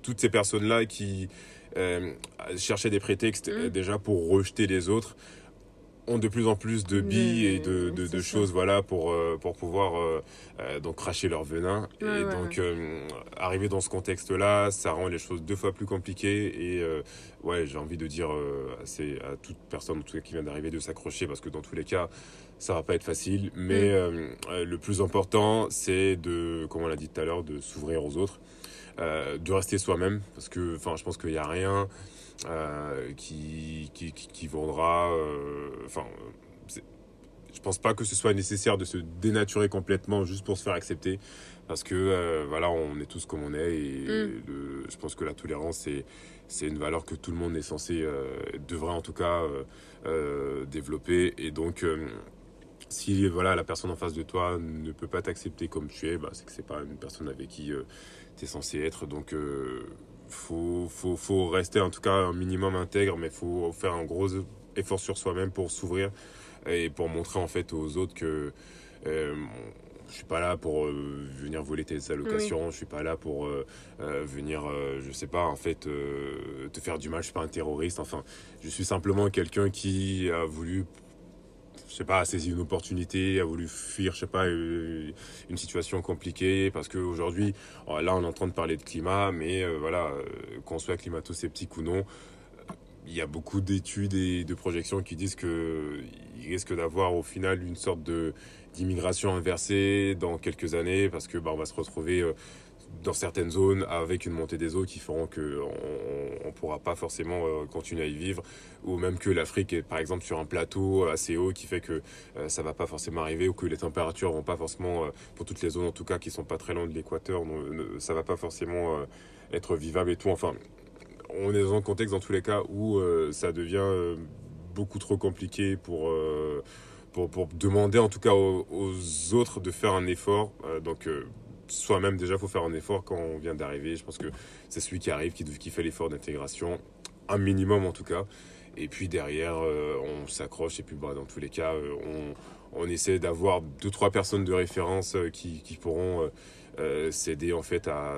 toutes ces personnes-là qui cherchaient des prétextes mm. déjà pour rejeter les autres, ont de plus en plus de billes et de, de, de choses voilà pour euh, pour pouvoir euh, euh, donc cracher leur venin. Et donc arriver dans ce contexte là ça rend les choses deux fois plus compliquées et ouais j'ai envie de dire assez à toute personne en tout cas qui vient d'arriver de s'accrocher parce que dans tous les cas ça va pas être facile. Mais mm. le plus important c'est de comme on l'a dit tout à l'heure de s'ouvrir aux autres de rester soi-même parce que enfin je pense qu'il y a rien euh, qui, qui, qui, vendra. Euh, enfin, je pense pas que ce soit nécessaire de se dénaturer complètement juste pour se faire accepter parce que euh, voilà on est tous comme on est et mm. je pense que la tolérance c'est c'est une valeur que tout le monde est censé devrait en tout cas développer et donc si voilà la personne en face de toi ne peut pas t'accepter comme tu es bah, c'est que c'est pas une personne avec qui tu es censé être donc faut, faut, faut rester en tout cas un minimum intègre, mais il faut faire un gros effort sur soi-même pour s'ouvrir et pour montrer en fait aux autres que euh, je suis pas là pour euh, venir voler tes allocations, je suis pas là pour euh, euh, venir, je sais pas, en fait, te faire du mal, je suis pas un terroriste, enfin, je suis simplement quelqu'un qui a voulu je sais pas, a saisi une opportunité, a voulu fuir, je sais pas, une, situation compliquée, parce qu'aujourd'hui, oh, là, on est en train de parler de climat, mais euh, voilà, euh, qu'on soit climato-sceptique ou non, euh, il y a beaucoup d'études et de projections qui disent qu'il risque d'avoir au final une sorte d'immigration inversée dans quelques années, parce que bah, on va se retrouver dans certaines zones avec une montée des eaux qui feront que on, on pourra pas forcément euh, continuer à y vivre ou même que l'Afrique est par exemple sur un plateau assez haut qui fait que euh, ça va pas forcément arriver ou que les températures vont pas forcément euh, pour toutes les zones en tout cas qui sont pas très loin de l'équateur ça va pas forcément être vivable et tout enfin on est dans un contexte dans tous les cas où ça devient beaucoup trop compliqué pour pour, demander en tout cas aux, aux autres de faire un effort. donc soi-même déjà faut faire un effort quand on vient d'arriver. Je pense que c'est celui qui arrive qui, qui fait l'effort d'intégration, un minimum en tout cas. Et puis derrière, euh, on s'accroche et puis bah, dans tous les cas, euh, on, on, essaie d'avoir deux trois personnes de référence euh, qui, qui, pourront s'aider en fait à,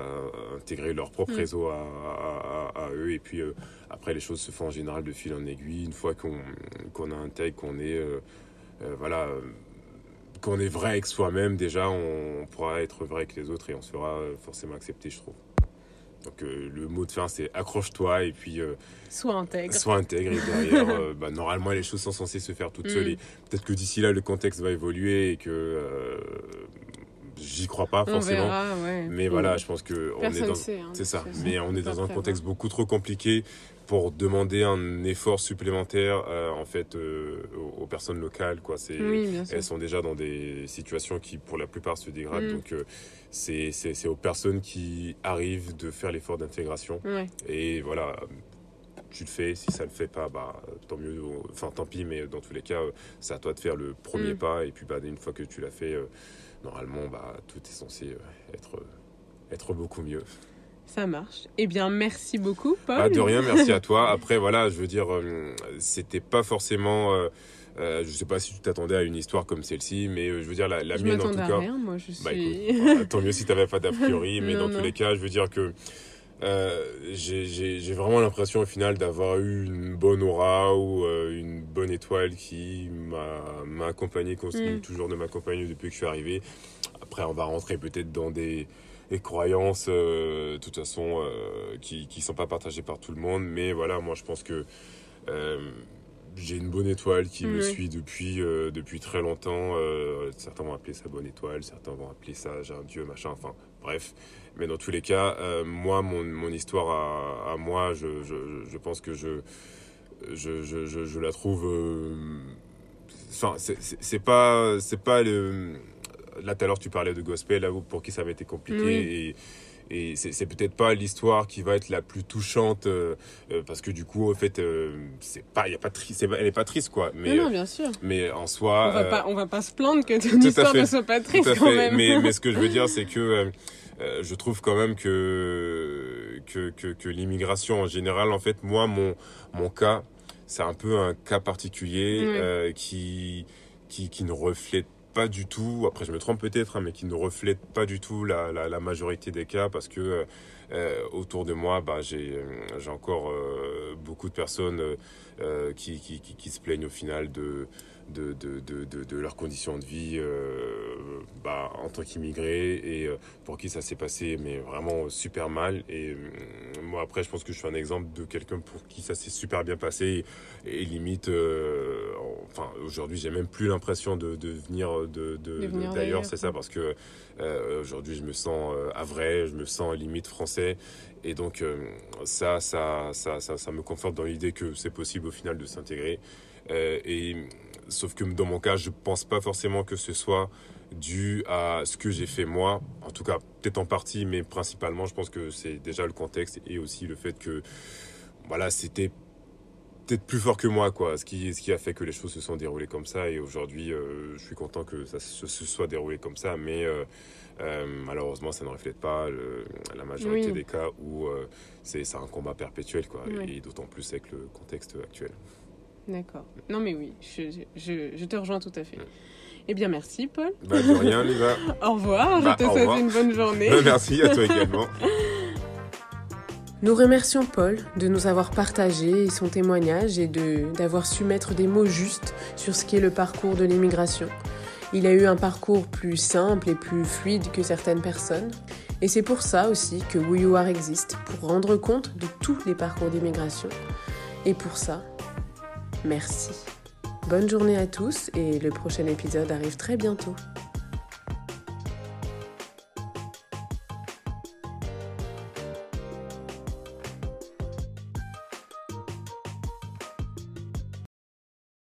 intégrer leur propre mm. réseau à, à, à, eux. Et puis après, les choses se font en général de fil en aiguille. Une fois qu'on qu'on a intègre, qu'on est voilà qu'on est vrai avec soi-même, déjà, on pourra être vrai avec les autres et on se fera euh, forcément accepter, je trouve. Donc euh, le mot de fin, c'est accroche-toi et puis... Euh, sois intègre. Sois intègre et derrière, bah, normalement, les choses sont censées se faire toutes seules. Mm. peut-être que d'ici là, le contexte va évoluer et que... J'y crois pas forcément, mais voilà, je pense que on est dans, hein, c'est ça. Mais on est dans un contexte beaucoup trop compliqué pour demander un effort supplémentaire euh, en fait euh, aux, personnes locales quoi. C'est elles sont déjà dans des situations qui pour la plupart se dégradent. Mm. donc euh, c'est c'est aux personnes qui arrivent de faire l'effort d'intégration. Et voilà tu le fais. Si ça le fait pas bah tant mieux. Enfin tant pis mais dans tous les cas c'est à toi de faire le premier mm. pas. Et puis bah une fois que tu l'as fait normalement bah tout est censé être être beaucoup mieux ça marche. Eh bien, merci beaucoup, Paul. Ah, de rien, merci à toi. Après, voilà, je veux dire, euh, c'était pas forcément. Euh, euh, je sais pas si tu t'attendais à une histoire comme celle-ci, mais je veux dire, la, la mienne en tout cas. Rien, moi, je bah, suis... écoute, tant mieux si t'avais pas d'a priori, mais dans tous les cas, je veux dire que. j'ai vraiment l'impression au final d'avoir eu une bonne aura ou une bonne étoile qui m'a accompagné, continue mm. toujours de m'accompagner depuis que je suis arrivé après, on va rentrer peut-être dans des, croyances, de toute façon, qui ne sont pas partagées par tout le monde. Mais voilà, moi, je pense que j'ai une bonne étoile qui me suit depuis, depuis très longtemps. certains vont appeler ça bonne étoile, certains vont appeler ça j'ai un dieu, machin, enfin bref. Mais dans tous les cas, moi, mon, mon histoire à, à moi, je, je, je, pense que je, je, je, je, la trouve. Euh, enfin, c'est pas, c'est pas le. Là, tout à l'heure, tu parlais de gospel, là, pour qui ça avait été compliqué. Et, et c'est peut-être pas l'histoire qui va être la plus touchante euh, euh, parce que du coup, en fait, c'est pas, y a pas triste, elle est pas triste, quoi. Mais, non, bien sûr. Mais en soi. On va, pas, on va pas se plaindre que ton histoire ne soit pas triste, quand même. Mais, mais ce que je veux dire, c'est que. je trouve quand même que, que, que, que l'immigration en général, en fait, moi, mon, mon cas, c'est un peu un cas particulier euh, qui, qui, qui, ne reflète pas du tout, après je me trompe peut-être, hein, mais qui ne reflète pas du tout la, la, la majorité des cas parce que euh, autour de moi, bah, j'ai euh, encore euh, beaucoup de personnes qui, qui, se plaignent au final de, de, de, de, de leurs conditions de vie euh, bah, en tant qu'immigré et euh, pour qui ça s'est passé mais vraiment super mal. Et euh, moi après je pense que je suis un exemple de quelqu'un pour qui ça s'est super bien passé. Et, limite enfin aujourd'hui j'ai même plus l'impression de, de venir de, d'ailleurs c'est ça parce que aujourd'hui je me sens à vrai je me sens limite français. Et donc ça, ça, ça, ça, ça me conforte dans l'idée que c'est possible au final de s'intégrer. et Sauf que dans mon cas, je pense pas forcément que ce soit dû à ce que j'ai fait moi. En tout cas, peut-être en partie, mais principalement, je pense que c'est déjà le contexte et aussi le fait que, voilà, c'était peut-être plus fort que moi, quoi. Ce qui, ce qui a fait que les choses se sont déroulées comme ça. Et aujourd'hui, euh, je suis content que ça se, soit déroulé comme ça. Mais euh, euh, malheureusement, ça ne reflète pas la majorité des cas où c'est un combat perpétuel, quoi. Et d'autant plus avec le contexte actuel. D'accord. Non, mais oui, je, je, je, te rejoins tout à fait. Eh bien, merci, Paul. Bah, de rien, Liva. au revoir. je bah, te souhaite une bonne journée. Bah, merci à toi également. Nous remercions Paul de nous avoir partagé son témoignage et d'avoir su mettre des mots justes sur ce qui est le parcours de l'immigration. Il a eu un parcours plus simple et plus fluide que certaines personnes. Et c'est pour ça aussi que Who existe, pour rendre compte de tous les parcours d'immigration. Et pour ça, Merci. Bonne journée à tous et le prochain épisode arrive très bientôt.